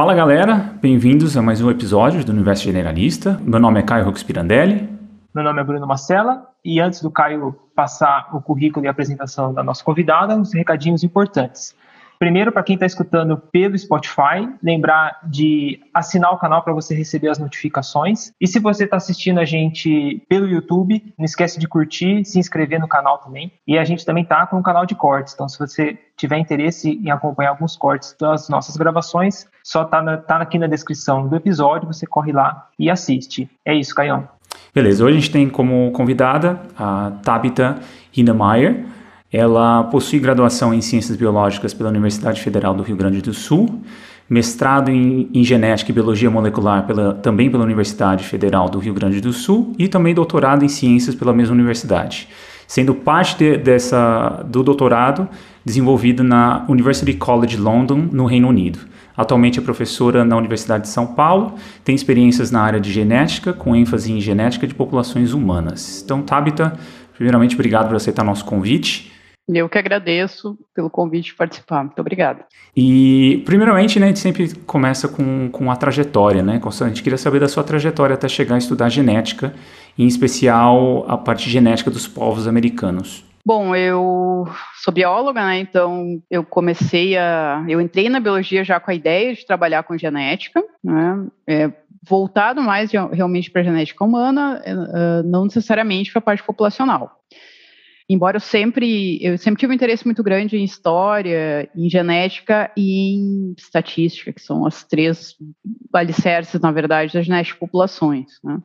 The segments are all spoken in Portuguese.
Fala galera, bem-vindos a mais um episódio do Universo Generalista. Meu nome é Caio Rox Pirandelli. Meu nome é Bruno Marcela e antes do Caio passar o currículo e a apresentação da nossa convidada, uns recadinhos importantes. Primeiro, para quem está escutando pelo Spotify, lembrar de assinar o canal para você receber as notificações. E se você está assistindo a gente pelo YouTube, não esquece de curtir, se inscrever no canal também. E a gente também está com um canal de cortes, então se você tiver interesse em acompanhar alguns cortes das nossas gravações, só está tá aqui na descrição do episódio, você corre lá e assiste. É isso, Caião. Beleza, hoje a gente tem como convidada a Tabitha Hindemeyer. Ela possui graduação em Ciências Biológicas pela Universidade Federal do Rio Grande do Sul, mestrado em, em Genética e Biologia Molecular pela, também pela Universidade Federal do Rio Grande do Sul e também doutorado em Ciências pela mesma universidade, sendo parte de, dessa, do doutorado desenvolvido na University College London, no Reino Unido. Atualmente é professora na Universidade de São Paulo, tem experiências na área de genética, com ênfase em genética de populações humanas. Então, Tabita, primeiramente, obrigado por aceitar nosso convite. Eu que agradeço pelo convite de participar. Muito obrigada. E, primeiramente, né, a gente sempre começa com, com a trajetória, né? A gente queria saber da sua trajetória até chegar a estudar genética, em especial a parte genética dos povos americanos. Bom, eu sou bióloga, né? Então eu comecei a. Eu entrei na biologia já com a ideia de trabalhar com genética, né? É, voltado mais realmente para a genética humana, é, não necessariamente para a parte populacional embora eu sempre, eu sempre tive um interesse muito grande em história, em genética e em estatística, que são as três alicerces, na verdade, da genética de populações. Né?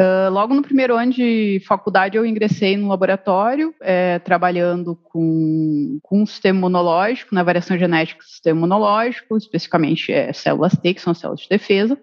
Uh, logo no primeiro ano de faculdade, eu ingressei no laboratório, é, trabalhando com, com um sistema imunológico, na variação genética do sistema imunológico, especificamente é, células T, que são células de defesa.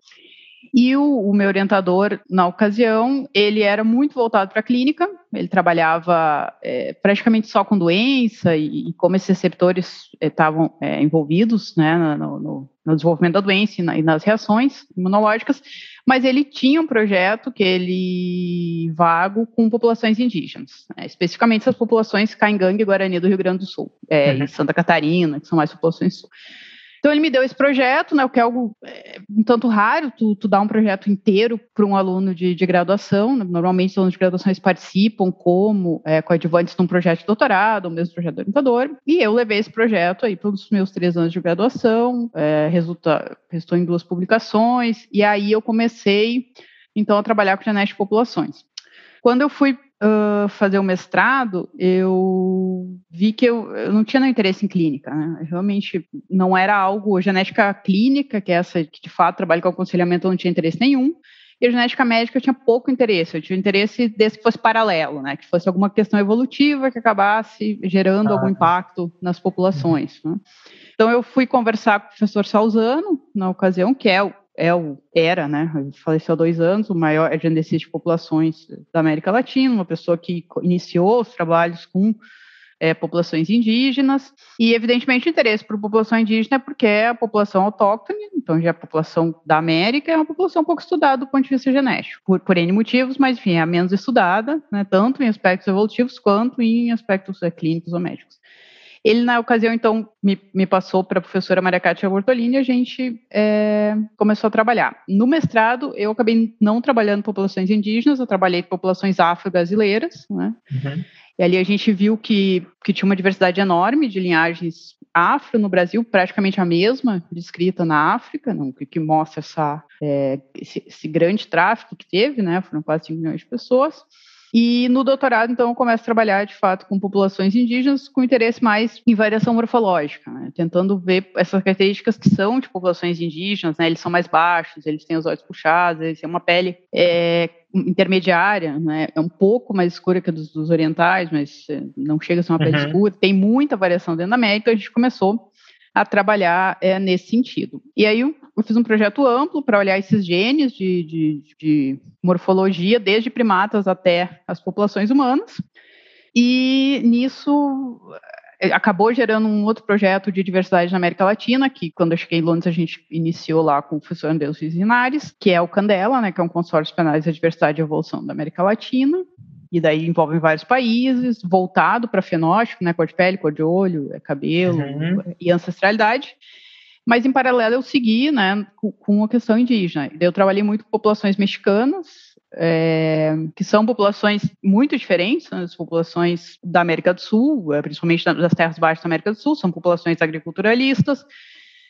E o, o, meu orientador, na ocasião, ele era muito voltado para a clínica, ele trabalhava é, praticamente só com doença e, e como esses receptores estavam é, é, envolvidos né, no, no, no, desenvolvimento da doença e, na, e, nas reações imunológicas, mas ele tinha um projeto que ele vago com populações indígenas, né, especificamente essas populações Caingangue e Guarani do Rio Grande do Sul, é, uhum. e Santa Catarina, que são mais populações sul. Então ele me deu esse projeto, né, o que é algo é, um tanto raro, tu, tu dar um projeto inteiro para um aluno de, de graduação. Né? Normalmente os alunos de graduação participam como é, coadjuvantes num projeto de doutorado, ou mesmo projeto de orientador. E eu levei esse projeto aí para os meus três anos de graduação, é, resulta, resultou em duas publicações, e aí eu comecei então a trabalhar com genética de populações. Quando eu fui uh, fazer o mestrado, eu vi que eu, eu não tinha nenhum interesse em clínica. Né? Realmente não era algo, genética clínica, que é essa que de fato trabalha com aconselhamento, eu não tinha interesse nenhum. E a genética médica eu tinha pouco interesse, eu tinha interesse desse que fosse paralelo, né? Que fosse alguma questão evolutiva que acabasse gerando ah. algum impacto nas populações. Né? Então eu fui conversar com o professor Salzano, na ocasião, que é o é o, era, né, faleceu há dois anos, o maior geneticista de populações da América Latina, uma pessoa que iniciou os trabalhos com é, populações indígenas, e evidentemente o interesse por população indígena é porque é a população autóctone, então já é a população da América, é uma população pouco estudada do ponto de vista genético, por, por N motivos, mas enfim, é a menos estudada, né, tanto em aspectos evolutivos quanto em aspectos é, clínicos ou médicos. Ele, na ocasião, então, me, me passou para a professora Maria Cátia Bortolini e a gente é, começou a trabalhar. No mestrado, eu acabei não trabalhando populações indígenas, eu trabalhei com populações afro-brasileiras, né? Uhum. E ali a gente viu que, que tinha uma diversidade enorme de linhagens afro no Brasil, praticamente a mesma descrita na África, não, que, que mostra essa, é, esse, esse, grande tráfico que teve, né? Foram quase 5 milhões de pessoas. E no doutorado, então, eu começo a trabalhar, de fato, com populações indígenas com interesse mais em variação morfológica, né? tentando ver essas características que são de populações indígenas, né? Eles são mais baixos, eles têm os olhos puxados, eles têm uma pele é, intermediária, né? É um pouco mais escura que a dos, dos orientais, mas é, não chega a ser uma pele uhum. escura. Tem muita variação dentro da América, então a gente começou a trabalhar é, nesse sentido. E aí eu, fiz um projeto amplo para olhar esses genes de, de, de, morfologia, desde primatas até as populações humanas. E nisso é, acabou gerando um outro projeto de diversidade na América Latina, que quando eu cheguei em Londres a gente iniciou lá com o professor Andreus Linares, que é o Candela, né, que é um consórcio para análise da diversidade e evolução da América Latina e daí envolvem vários países, voltado para fenótipo, né, cor de pele, cor de olho, é cabelo uhum. e ancestralidade. Mas, em paralelo, eu segui né, com, a questão indígena. Eu trabalhei muito com populações mexicanas, é, que são populações muito diferentes das né, populações da América do Sul, é, principalmente das terras baixas da América do Sul, são populações agriculturalistas,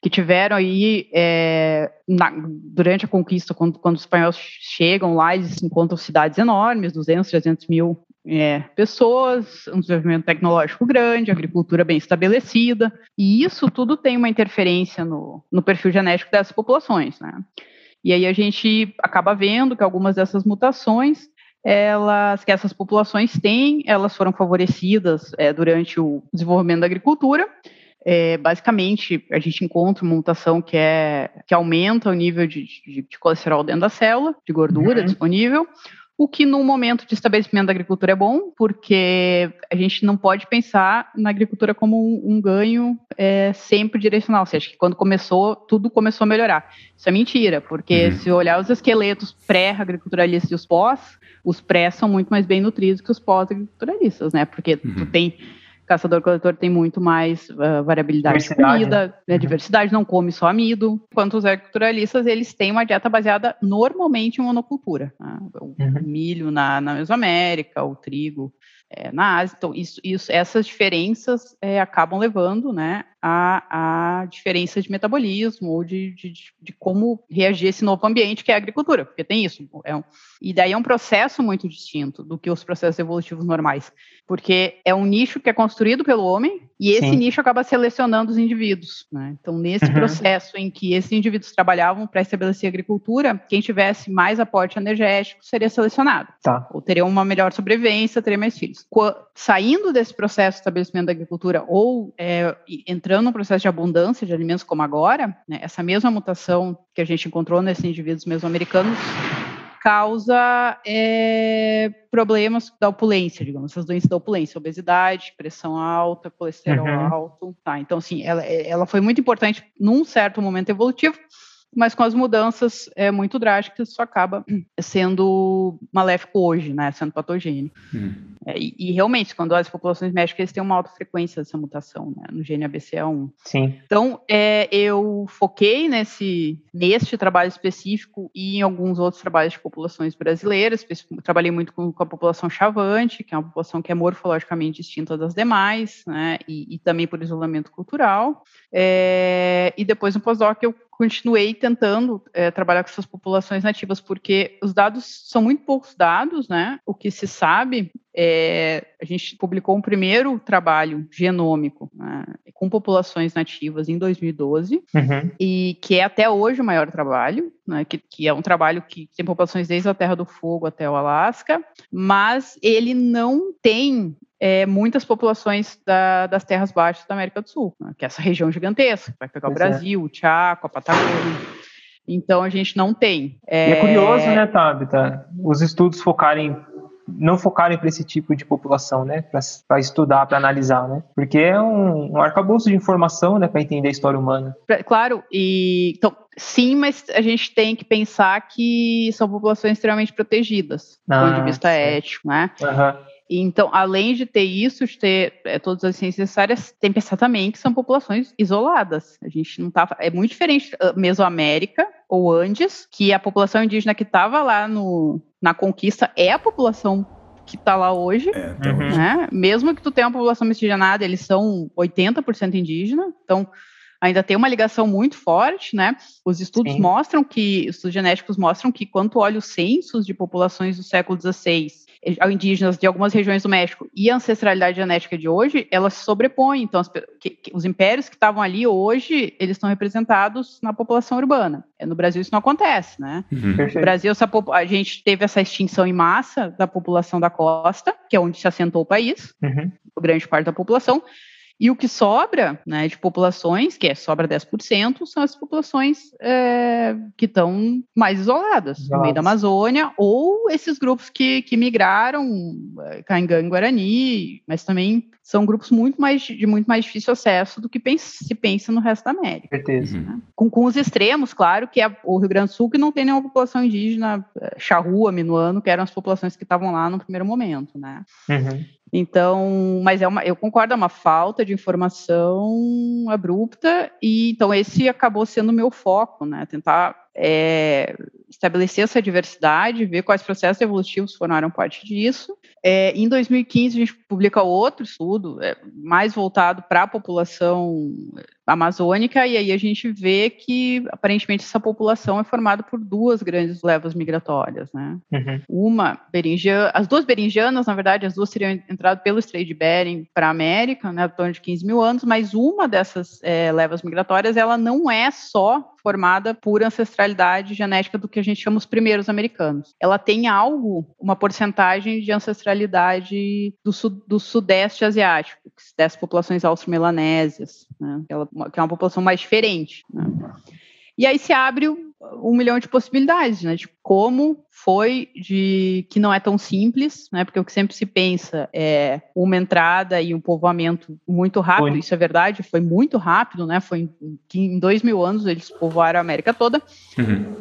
que tiveram aí é, na, durante a conquista, quando, quando, os espanhóis chegam lá, eles encontram cidades enormes, 200, 300 mil é, pessoas, um desenvolvimento tecnológico grande, agricultura bem estabelecida, e isso tudo tem uma interferência no, no perfil genético dessas populações, né? E aí a gente acaba vendo que algumas dessas mutações elas que essas populações têm, elas foram favorecidas é, durante o desenvolvimento da agricultura. É, basicamente, a gente encontra uma mutação que, é, que aumenta o nível de, de, de colesterol dentro da célula, de gordura uhum. disponível, o que no momento de estabelecimento da agricultura é bom, porque a gente não pode pensar na agricultura como um, um ganho é, sempre direcional. Você acha que quando começou, tudo começou a melhorar. Isso é mentira, porque uhum. se olhar os esqueletos pré-agriculturalistas e os pós, os pré são muito mais bem nutridos que os pós-agriculturalistas, né? Porque uhum. tu tem caçador-coletor tem muito mais uh, variabilidade de comida, né? Uhum. diversidade, não come só amido. Enquanto os agriculturalistas, eles têm uma dieta baseada normalmente em monocultura. Né? O uhum. milho na, na Mesoamérica, o trigo é, na Ásia. Então, isso, isso, essas diferenças é, acabam levando né, a, a diferença de metabolismo ou de, de, de, como reagir esse novo ambiente que é a agricultura, porque tem isso. É um, e daí é um processo muito distinto do que os processos evolutivos normais, porque é um nicho que é construído pelo homem e esse Sim. nicho acaba selecionando os indivíduos. Né? Então, nesse uhum. processo em que esses indivíduos trabalhavam para estabelecer agricultura, quem tivesse mais aporte energético seria selecionado. Tá. Ou teria uma melhor sobrevivência, teria mais filhos. Saindo desse processo de estabelecimento da agricultura ou é, entrando num processo de abundância de alimentos como agora, né, essa mesma mutação que a gente encontrou nesses indivíduos mesoamericanos causa é, problemas da opulência, digamos, essas doenças da opulência, obesidade, pressão alta, colesterol uhum. alto, tá? Então, assim, ela, ela foi muito importante num certo momento evolutivo, mas com as mudanças é, muito drásticas, isso acaba sendo maléfico hoje, né, sendo patogênico. Hum. É, e, e, realmente, quando as populações médicas têm uma alta frequência dessa mutação, né, no gene ABCA1. Sim. Então, é, eu foquei nesse, neste trabalho específico e em alguns outros trabalhos de populações brasileiras, trabalhei muito com, com a população chavante, que é uma população que é morfologicamente distinta das demais, né, e, e também por isolamento cultural. É, e depois no pós-doc eu continuei tentando é, trabalhar com essas populações nativas, porque os dados são muito poucos dados, né? O que se sabe é, a gente publicou um primeiro trabalho genômico né, com populações nativas em 2012 uhum. e que é até hoje o maior trabalho, né, que, que, é um trabalho que tem populações desde a Terra do Fogo até o Alasca, mas ele não tem é, muitas populações da, das terras baixas da América do Sul, né, que é essa região gigantesca, vai pegar pois o é. Brasil, é. o Chaco, a Patagônia. Então a gente não tem. É, é curioso, né, Tabita? Os estudos focarem não focarem para esse tipo de população, né, para estudar, para analisar, né, porque é um, um arcabouço de informação, né, para entender a história humana. Claro, e então sim, mas a gente tem que pensar que são populações extremamente protegidas, ah, do ponto de ah, vista sim. ético, né. Uhum. Então, além de ter isso, de ter é, todas as ciências necessárias, tem que pensar também que são populações isoladas. A gente não tá. É muito diferente uh, Mesoamérica ou Andes, que a população indígena que estava lá no, na conquista é a população que está lá hoje, é, né? Mesmo que tu tenha uma população miscigenada, eles são 80% indígena, então ainda tem uma ligação muito forte, né? Os estudos Sim. mostram que, os estudos genéticos mostram que quando tu olha os censos de populações do século XVI indígenas de algumas regiões do México e a ancestralidade genética de hoje, elas se sobrepõem. Então, as, que, que, os impérios que estavam ali hoje, eles estão representados na população urbana. É, no Brasil isso não acontece, né? Uhum. No Brasil, essa, a gente teve essa extinção em massa da população da costa, que é onde se assentou o país, uhum. grande parte da população, e o que sobra né, de populações, que é sobra 10%, são as populações é, que estão mais isoladas, Nossa. no meio da Amazônia, ou esses grupos que, que migraram, é, Caingan e Guarani, mas também são grupos muito mais de muito mais difícil acesso do que se pensa no resto da América. Certeza. Né? Com, com, os extremos, claro, que é o Rio Grande do Sul, que não tem nenhuma população indígena, é, charrua, minuano, que eram as populações que estavam lá no primeiro momento, né? Uhum. Então, mas é uma, eu concordo, é uma falta de informação abrupta, e então esse acabou sendo o meu foco, né? Tentar é, estabelecer essa diversidade, ver quais processos evolutivos formaram parte disso. É, em 2015, a gente publica outro estudo, é, mais voltado para a população amazônica, e aí a gente vê que, aparentemente, essa população é formada por duas grandes levas migratórias. Né? Uhum. Uma, berinjana, as duas berinjanas, na verdade, as duas teriam entrado pelo Strait de Bering para a América, né, torno de 15 mil anos, mas uma dessas é, levas migratórias, ela não é só formada por ancestralidade genética do que a gente chama os primeiros americanos. Ela tem algo, uma porcentagem de ancestralidade do, do sudeste asiático, dessas populações austro-melanésias, né? Que é uma população mais diferente. Né? E aí se abre um milhão de possibilidades, né? De como foi, de que não é tão simples, né? Porque o que sempre se pensa é uma entrada e um povoamento muito rápido. Foi. Isso é verdade, foi muito rápido, né? Foi em, em dois mil anos eles povoaram a América toda. Uhum.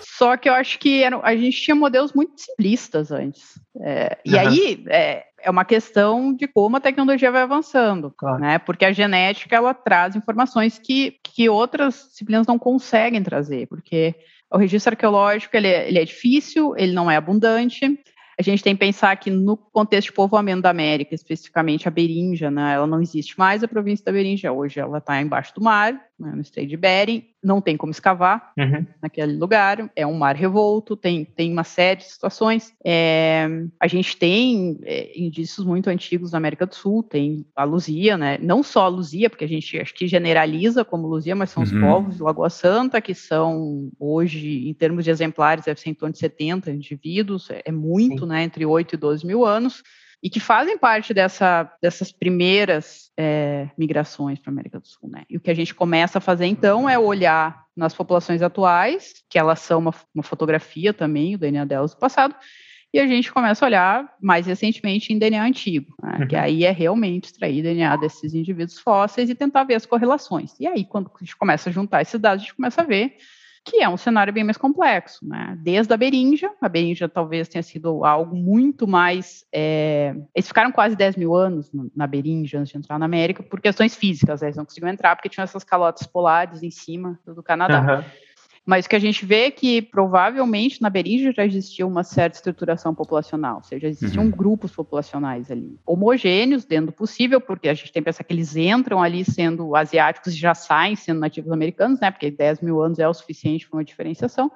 Só que eu acho que era, a gente tinha modelos muito simplistas antes. É, e uhum. aí é, é, uma questão de como a tecnologia vai avançando, claro. né? Porque a genética ela traz informações que, que outras disciplinas não conseguem trazer, porque o registro arqueológico ele é, ele é difícil, ele não é abundante. A gente tem que pensar que no contexto de povoamento da América, especificamente a Berinja, né, ela não existe mais a província da Berinja, hoje ela está embaixo do mar, né, no Estreito de Bering, não tem como escavar uhum. naquele lugar, é um mar revolto, tem, tem uma série de situações. É, a gente tem é, indícios muito antigos na América do Sul, tem a Luzia, né? não só a Luzia, porque a gente acho que generaliza como Luzia, mas são uhum. os povos de Lagoa Santa, que são hoje, em termos de exemplares, deve ser em torno de 70 indivíduos, é, é muito, Sim. né? entre 8 e 12 mil anos e que fazem parte dessa, dessas primeiras é, migrações para a América do Sul. Né? E o que a gente começa a fazer então é olhar nas populações atuais, que elas são uma, uma fotografia também, o DNA delas do passado, e a gente começa a olhar mais recentemente em DNA antigo, né? uhum. que aí é realmente extrair DNA desses indivíduos fósseis e tentar ver as correlações. E aí, quando a gente começa a juntar esses dados, a gente começa a ver que é um cenário bem mais complexo, né? Desde a Berinja, a Berinja talvez tenha sido algo muito mais. É... Eles ficaram quase 10 mil anos na Berinja antes de entrar na América por questões físicas, eles não conseguiam entrar porque tinham essas calotas polares em cima do Canadá. Uhum. Mas o que a gente vê é que provavelmente na Beringia já existia uma certa estruturação populacional, ou seja, existiam uhum. grupos populacionais ali, homogêneos dentro do possível, porque a gente tem que pensar que eles entram ali sendo asiáticos e já saem sendo nativos americanos, né? Porque 10 mil anos é o suficiente para uma diferenciação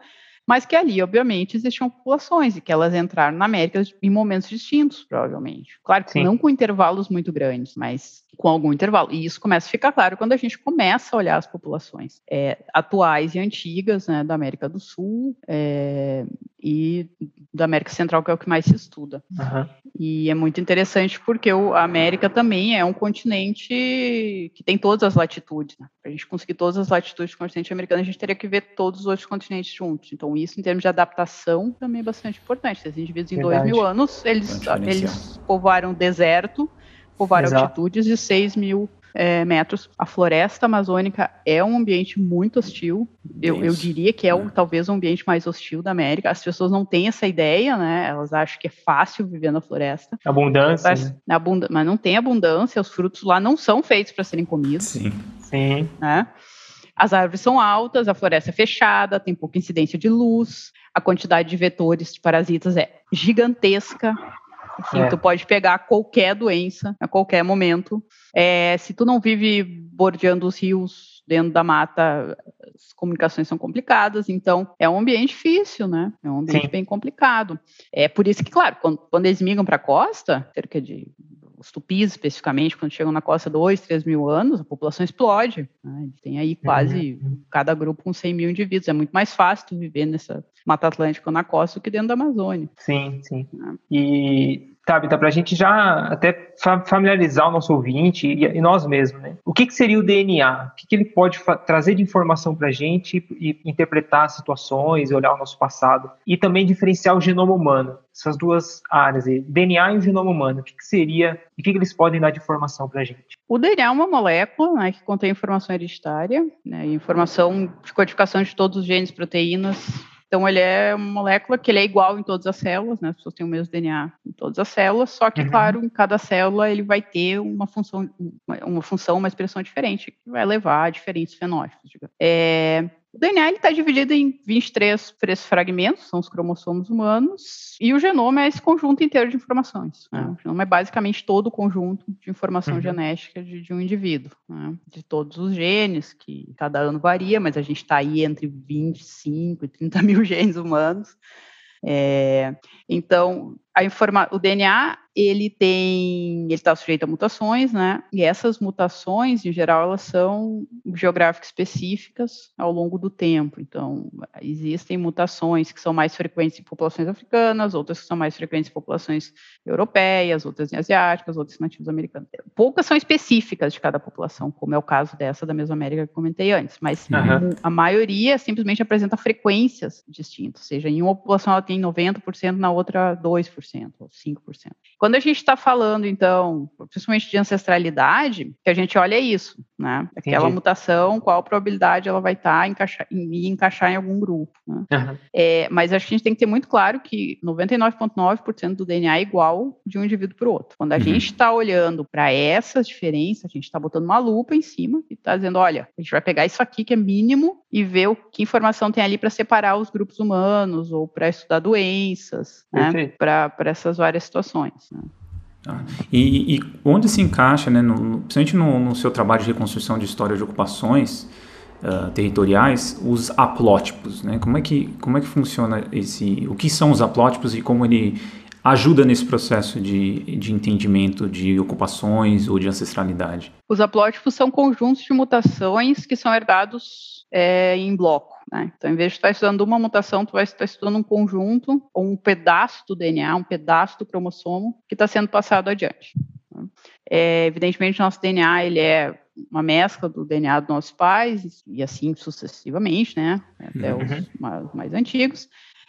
mas que ali, obviamente, existiam populações e que elas entraram na América em momentos distintos, provavelmente. Claro que Sim. não com intervalos muito grandes, mas com algum intervalo. E isso começa a ficar claro quando a gente começa a olhar as populações é, atuais e antigas né, da América do Sul é, e da América Central, que é o que mais se estuda. Uhum. E é muito interessante porque o, a América também é um continente que tem todas as latitudes. Né? Para a gente conseguir todas as latitudes do continente americano, a gente teria que ver todos os outros continentes juntos. Então, isso, em termos de adaptação, também é bastante importante. Esses indivíduos, em Verdade. dois mil anos, eles, eles povoaram deserto, povoaram Exato. altitudes de 6 mil é, metros. A floresta amazônica é um ambiente muito hostil. Eu, eu diria que é o, talvez o ambiente mais hostil da América. As pessoas não têm essa ideia, né? Elas acham que é fácil viver na floresta. Abundância. Mas, né? abund mas não tem abundância. Os frutos lá não são feitos para serem comidos. Sim. Sim. Né? As árvores são altas, a floresta é fechada, tem pouca incidência de luz, a quantidade de vetores de parasitas é gigantesca. Assim, é. tu pode pegar qualquer doença a qualquer momento. É, se tu não vive bordeando os rios dentro da mata, as comunicações são complicadas, então é um ambiente difícil, né? É um ambiente Sim. bem complicado. É por isso que, claro, quando, quando eles migram para a costa, cerca de os tupis especificamente, quando chegam na costa dois, três mil anos, a população explode. Né? Tem aí quase uhum. cada grupo com 100 mil indivíduos. É muito mais fácil tu viver nessa Mata Atlântica ou na costa do que dentro da Amazônia. Sim, sim. Né? E Tabita, para a gente já até familiarizar o nosso ouvinte e, nós mesmos, né? O que, que, seria o DNA? O que, que ele pode trazer de informação para a gente e interpretar situações, olhar o nosso passado e também diferenciar o genoma humano? Essas duas áreas, DNA e o genoma humano, o que, que seria e o que, eles podem dar de informação para a gente? O DNA é uma molécula né, que contém informação hereditária, né, informação de codificação de todos os genes, proteínas, Então ele é uma molécula que ele é igual em todas as células, né? As pessoas têm o mesmo DNA em todas as células, só que, uhum. claro, em cada célula ele vai ter uma função, uma função, uma expressão diferente, que vai levar a diferentes fenótipos. É, o DNA está dividido em 23 três fragmentos, são os cromossomos humanos, e o genoma é esse conjunto inteiro de informações. Né? O genoma é basicamente todo o conjunto de informação uhum. genética de, de, um indivíduo, né? de todos os genes, que cada ano varia, mas a gente está aí entre 25 e 30 mil genes humanos. É, então, a informa o DNA ele tem, ele está sujeito a mutações, né? E essas mutações, em geral, elas são geográficas específicas ao longo do tempo. Então, existem mutações que são mais frequentes em populações africanas, outras que são mais frequentes em populações europeias, outras em asiáticas, outras em nativos americanos. Poucas são específicas de cada população, como é o caso dessa da Mesoamérica que comentei antes, mas uhum. a maioria simplesmente apresenta frequências distintas, ou seja, em uma população ela tem 90%, na outra 2% ou 5%. Quando a gente está falando, então, principalmente de ancestralidade, que a gente olha isso, né? Aquela Entendi. mutação, qual a probabilidade ela vai estar tá encaixar, em encaixar em algum grupo. Né? Uhum. É, mas acho que a gente tem que ter muito claro que 99,9% do DNA é igual de um indivíduo para o outro. Quando a uhum. gente está olhando para essas diferenças, a gente está botando uma lupa em cima e está dizendo, olha, a gente vai pegar isso aqui que é mínimo e ver o que informação tem ali para separar os grupos humanos ou para estudar doenças, né? para essas várias situações. Né? Tá? E, e, onde se encaixa, né, no, principalmente no, no, seu trabalho de reconstrução de história de ocupações uh, territoriais, os aplótipos, né? Como é que como é que funciona esse? O que são os aplótipos e como ele ajuda nesse processo de, de entendimento de ocupações ou de ancestralidade? Os aplótipos são conjuntos de mutações que são herdados é, em bloco. Né? Então, em vez de estar estudando uma mutação, tu vai estar estudando um conjunto ou um pedaço do DNA, um pedaço do cromossomo que está sendo passado adiante. Né? É, evidentemente, nosso DNA ele é uma mescla do DNA dos nossos pais e assim sucessivamente, né? Até uhum. os mais, mais antigos.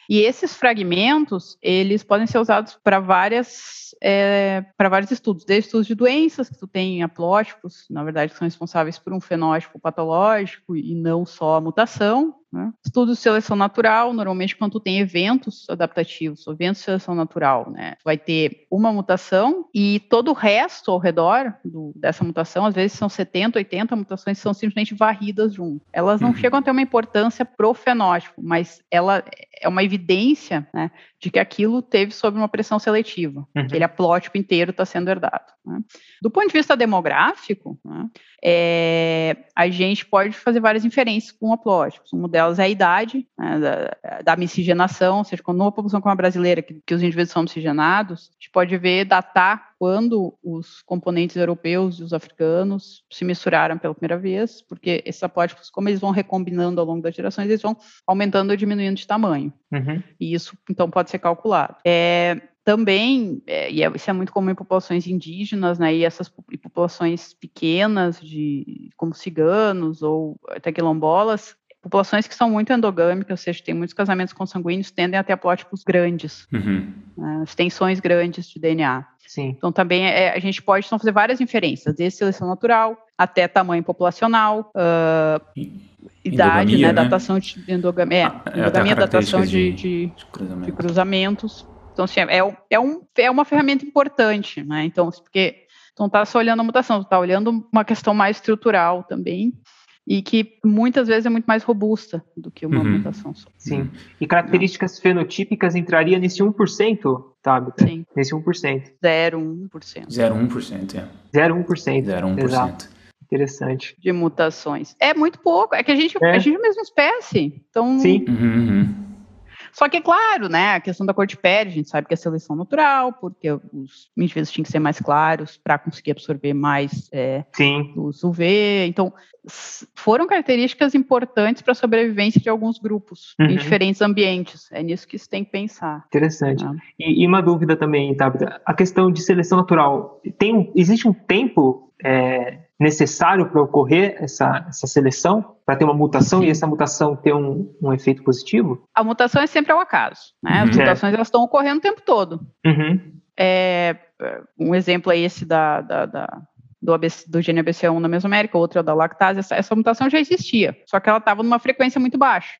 E esses fragmentos, eles podem ser usados para várias é, para vários estudos, desde estudos de doenças, que tu tem aplótipos, na verdade, que são responsáveis por um fenótipo patológico e não só a mutação, né? Estudos de seleção natural, normalmente quando tu tem eventos adaptativos, eventos de seleção natural, né? vai ter uma mutação e todo o resto ao redor do, dessa mutação, às vezes são 70, 80 mutações, são simplesmente varridas junto. Elas não uhum. chegam a ter uma importância pro fenótipo, mas ela é uma evidência né, de que aquilo teve sob uma pressão seletiva. Uhum. Aquele aplótipo inteiro está sendo herdado. Né? Do ponto de vista demográfico, né, é, a gente pode fazer várias inferências com aplótipos. Uma delas é a idade né, da, da, miscigenação, ou seja, quando uma população como a brasileira, que, que os indivíduos são miscigenados, a gente pode ver, datar quando os componentes europeus e os africanos se misturaram pela primeira vez, porque esses aplótipos, como eles vão recombinando ao longo das gerações, eles vão aumentando ou diminuindo de tamanho. Uhum. E isso, então, pode ser calculado. É, também, é, e é, isso é muito comum em populações indígenas, né, e essas populações pequenas, de, como ciganos ou até quilombolas, populações que são muito endogâmicas, ou seja, tem muitos casamentos consanguíneos, tendem a ter aplótipos grandes, uhum. né, extensões grandes de DNA. Sim. Então, também é, a gente pode então, fazer várias inferências, desde seleção natural até tamanho populacional, uh, idade, né, né, datação de endogamia, ah, é, endogamia datação de, de, de, cruzamentos. de, cruzamentos. Então, assim, é, é, um, é uma ferramenta importante, né? Então, porque tu não está só olhando a mutação, tu está olhando uma questão mais estrutural também e que muitas vezes é muito mais robusta do que uma uhum. mutação só. Sim. E características é. fenotípicas entraria nesse 1%, sabe? Sim. Nesse 1%. 0,1%. 0,1%, é. 0,1%. 0,1%. Exato. Interessante. De mutações. É muito pouco. É que a gente, é. a gente é a mesma espécie. Então. Sim. Uhum, uhum. Só que, é claro, né, a questão da cor de pele, a gente sabe que é seleção natural, porque os indivíduos tinham que ser mais claros para conseguir absorver mais é, os UV. Então, foram características importantes para a sobrevivência de alguns grupos uhum. em diferentes ambientes. É nisso que se tem que pensar. Interessante. Né? E, e, uma dúvida também, Tabita, a questão de seleção natural, tem, existe um tempo é, necessário para ocorrer essa, essa seleção, para ter uma mutação Sim. e essa mutação ter um, um efeito positivo? A mutação é sempre ao acaso. Né? As uhum. mutações elas estão ocorrendo o tempo todo. Uhum. É, um exemplo é esse da, da, da do, ABC, do gene ABCA1 na Mesoamérica, outro é o da lactase. Essa, essa mutação já existia, só que ela estava numa frequência muito baixa.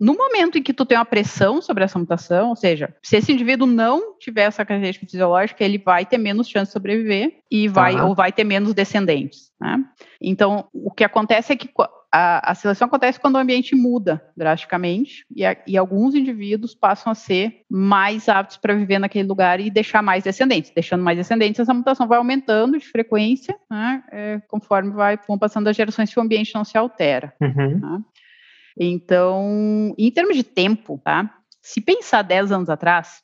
No momento em que tu tem uma pressão sobre essa mutação, ou seja, se esse indivíduo não tiver essa característica fisiológica, ele vai ter menos chance de sobreviver e vai uhum. ou vai ter menos descendentes. Né? Então, o que acontece é que a, a, seleção acontece quando o ambiente muda drasticamente e, a, e alguns indivíduos passam a ser mais aptos para viver naquele lugar e deixar mais descendentes. Deixando mais descendentes, essa mutação vai aumentando de frequência, né, é, conforme vai, vão passando as gerações se o ambiente não se altera. Uhum. Tá? Então, em termos de tempo, tá? Se pensar 10 anos atrás,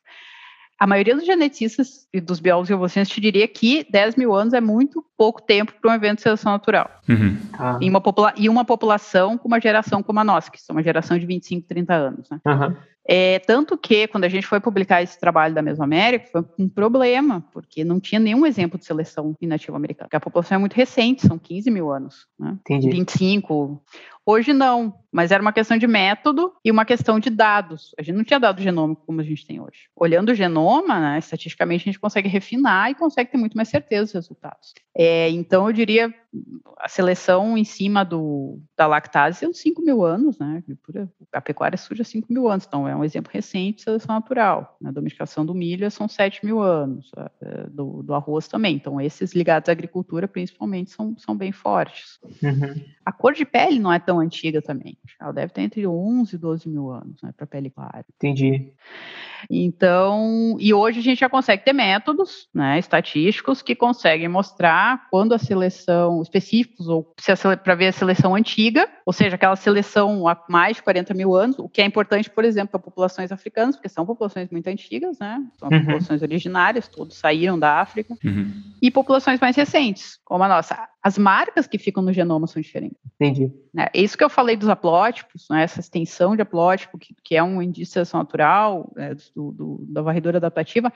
a maioria dos genetistas e dos biólogos evolucionistas te diria que 10 mil anos é muito pouco tempo para um evento de seleção natural. Uhum. Ah. Em uma e uma população com uma geração como a nossa, que são uma geração de 25, 30 anos. Né? Uhum. É, tanto que, quando a gente foi publicar esse trabalho da Mesoamérica, foi um problema, porque não tinha nenhum exemplo de seleção inativa americana. Porque a população é muito recente, são 15 mil anos. Né? Entendi. 25. Hoje não, mas era uma questão de método e uma questão de dados. A gente não tinha dado genômico como a gente tem hoje. Olhando o genoma, né, estatisticamente, a gente consegue refinar e consegue ter muito mais certeza dos resultados. É, então, eu diria a seleção em cima do, da lactase são 5 mil anos, né? A pecuária surge há 5 mil anos, então é um exemplo recente de seleção natural. A domesticação do milho são 7 mil anos, do, do, arroz também. Então, esses ligados à agricultura, principalmente, são, são bem fortes. Uhum. A cor de pele não é tão antiga também. Ela deve ter entre 11 e 12 mil anos, né, para pele clara. Entendi. Então, e hoje a gente já consegue ter métodos né, estatísticos que conseguem mostrar quando a seleção específicos, ou para ver a seleção antiga, ou seja, aquela seleção há mais de 40 mil anos, o que é importante, por exemplo, para populações africanas, porque são populações muito antigas, né? São uhum. populações originárias, todos saíram da África, uhum. e populações mais recentes, como a nossa. As marcas que ficam no genoma são diferentes. Entendi. É, isso que eu falei dos haplótipos, né, essa extensão de haplótipo, que, que é um indício de seleção natural, é, do, do, da varredura adaptativa,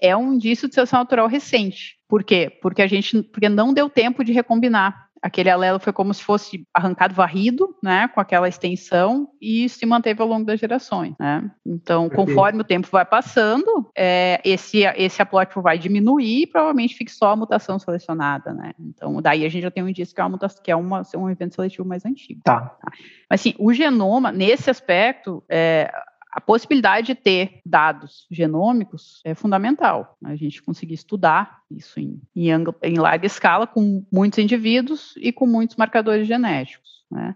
é um indício de seleção natural recente. Por quê? Porque a gente porque não deu tempo de recombinar. Aquele alelo foi como se fosse arrancado varrido, né, com aquela extensão e se manteve ao longo das gerações, né? Então, conforme o tempo vai passando, é, esse esse haplótipo vai diminuir e provavelmente fique só a mutação selecionada, né? Então, daí a gente já tem um indício que é uma mutação, que é uma, um evento seletivo mais antigo. Tá. tá? Mas assim, o genoma nesse aspecto, é, a possibilidade de ter dados genômicos é fundamental. A gente conseguir estudar isso em, em, em larga escala com muitos indivíduos e com muitos marcadores genéticos. Né?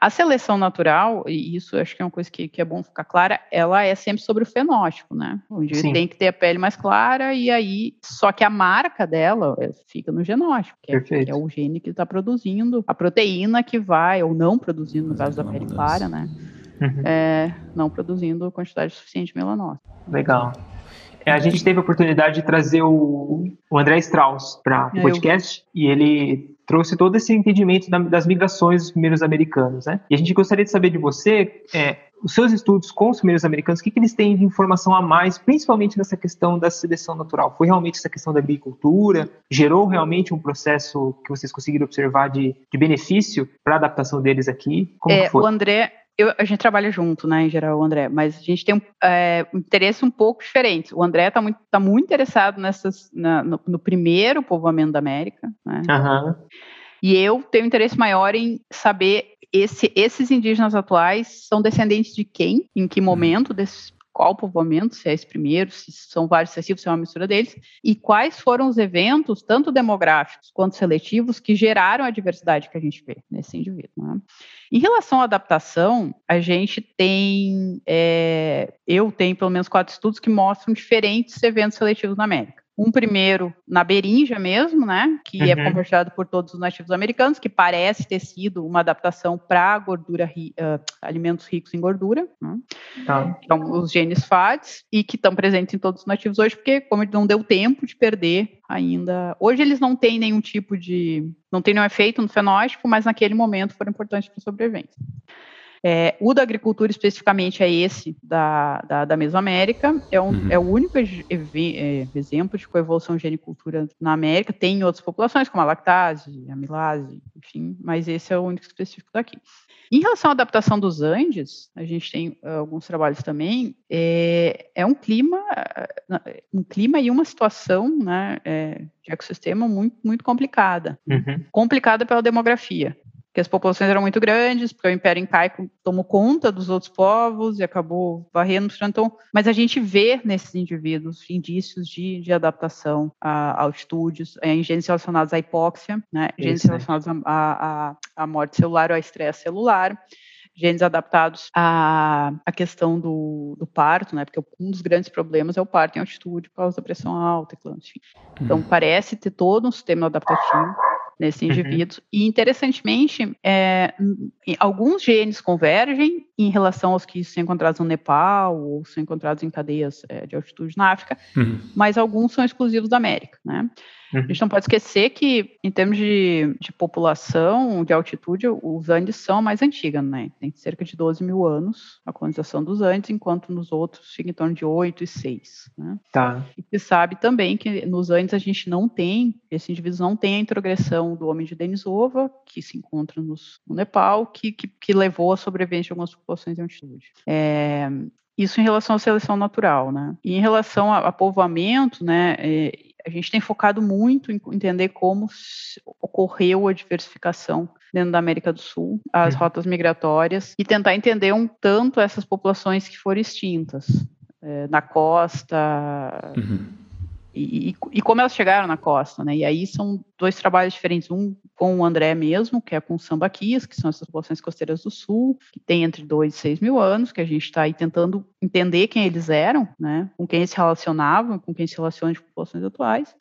A seleção natural, e isso acho que é uma coisa que, que, é bom ficar clara, ela é sempre sobre o fenótipo, né? O indivíduo tem que ter a pele mais clara e aí, só que a marca dela é, fica no genótipo, que é, que é o gene que está produzindo a proteína que vai, ou não produzindo, no caso da pele clara, né? Uhum. é, não produzindo quantidade suficiente de melanócito. Legal. É, a gente teve a oportunidade de trazer o, o André Strauss para o podcast eu... e ele trouxe todo esse entendimento da, das migrações dos primeiros americanos, né? E a gente gostaria de saber de você, é, os seus estudos com os primeiros americanos, o que, que eles têm de informação a mais, principalmente nessa questão da seleção natural? Foi realmente essa questão da agricultura? Gerou realmente um processo que vocês conseguiram observar de, de benefício para a adaptação deles aqui? Como é, foi? O André, eu, a gente trabalha junto, né, em geral, o André, mas a gente tem um, é, um interesse um pouco diferente. O André está muito, tá muito interessado nessas, na, no, no, primeiro povoamento da América, né? Uhum. E eu tenho interesse maior em saber esse, esses indígenas atuais são descendentes de quem, em que momento desses qual povoamento, se é esse primeiro, se são vários sucessivos, se é uma mistura deles, e quais foram os eventos, tanto demográficos quanto seletivos, que geraram a diversidade que a gente vê nesse indivíduo. Né? Em relação à adaptação, a gente tem, é, eu tenho pelo menos quatro estudos que mostram diferentes eventos seletivos na América. Um primeiro na berinja mesmo, né, que é uhum. é compartilhado por todos os nativos americanos, que parece ter sido uma adaptação para gordura, uh, alimentos ricos em gordura, né? tá. então os genes FADs, e que estão presentes em todos os nativos hoje, porque como não deu tempo de perder ainda, hoje eles não têm nenhum tipo de, não tem nenhum efeito no fenótipo, mas naquele momento foram importantes para a sobrevivência. É, o da agricultura especificamente é esse da, da, da Mesoamérica, é, um, uhum. é o único é, exemplo de coevolução genicultura na América, tem outras populações, como a lactase, a amilase, enfim, mas esse é o único específico daqui. Em relação à adaptação dos Andes, a gente tem uh, alguns trabalhos também, é, é, um clima, um clima e uma situação né, é, de ecossistema muito, muito complicada. Uhum. Complicada pela demografia. Que as populações eram muito grandes, porque o Império Incaico tomou conta dos outros povos e acabou varrendo. Então, mas a gente vê nesses indivíduos indícios de, de adaptação a altitudes, em genes relacionados à hipóxia, né, genes relacionados à, à, à morte celular ou à estresse celular, genes adaptados à, à questão do, do, parto, né? Porque um dos grandes problemas é o parto em altitude por causa da pressão alta, enfim. Então, uhum. parece ter todo um sistema adaptativo nesses uhum. indivíduos. Uhum. E, interessantemente, é, alguns genes convergem em relação aos que são encontrados no Nepal ou são encontrados em cadeias é, de altitude na África, uhum. mas alguns são exclusivos da América, né? Uhum. A gente não pode esquecer que, em termos de, de população, de altitude, os Andes são a mais antiga, né? Tem cerca de 12 mil anos a colonização dos Andes, enquanto nos outros fica em torno de 8 e 6. Né? Tá. E se sabe também que nos Andes a gente não tem, esses indivíduos não têm a introgressão do homem de Denisova, que se encontra nos, no Nepal, que, que, que levou à sobrevivência de algumas populações em altitude. É, isso em relação à seleção natural, né? E em relação a, a povoamento, né? É, a gente tem focado muito em entender como ocorreu a diversificação dentro da América do Sul, as rotas migratórias, e tentar entender um tanto essas populações que foram extintas. É, na costa, uhum. E, e, como elas chegaram na costa, né? E aí são dois trabalhos diferentes, um com o André mesmo, que é com sambaquias, que são essas populações costeiras do sul, que tem entre 2 e 6 mil anos, que a gente está aí tentando entender quem eles eram, né? Com quem eles se relacionavam, com quem se relacionam de populações atuais.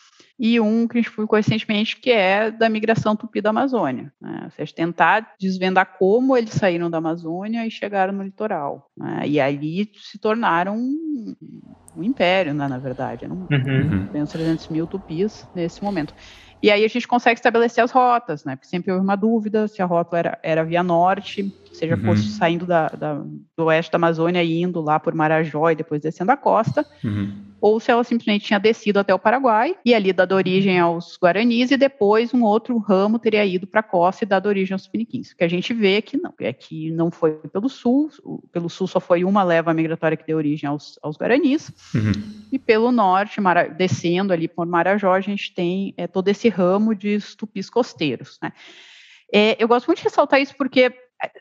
E um que a gente publicou recentemente, que é da migração tupi da Amazônia, né? Ou seja, tentar desvendar como eles saíram da Amazônia e chegaram no litoral. Né? E ali se tornaram um império, né, na verdade. Eram uhum. 300 mil tupis nesse momento. E aí a gente consegue estabelecer as rotas, né? Porque sempre houve uma dúvida se a rota era, era via norte, seja uhum. fosse saindo da, da, do oeste da Amazônia e indo lá por Marajó e depois descendo a costa, uhum ou se ela simplesmente tinha descido até o Paraguai e ali dado origem aos Guaranis e depois um outro ramo teria ido para a costa e dado origem aos Piniquins. O que a gente vê é que não, é que não foi pelo sul, pelo sul só foi uma leva migratória que deu origem aos, aos Guaranis, uhum. e pelo norte, Mara, descendo ali por Marajó, a gente tem é, todo esse ramo de tupis costeiros, né? É, eu gosto muito de ressaltar isso porque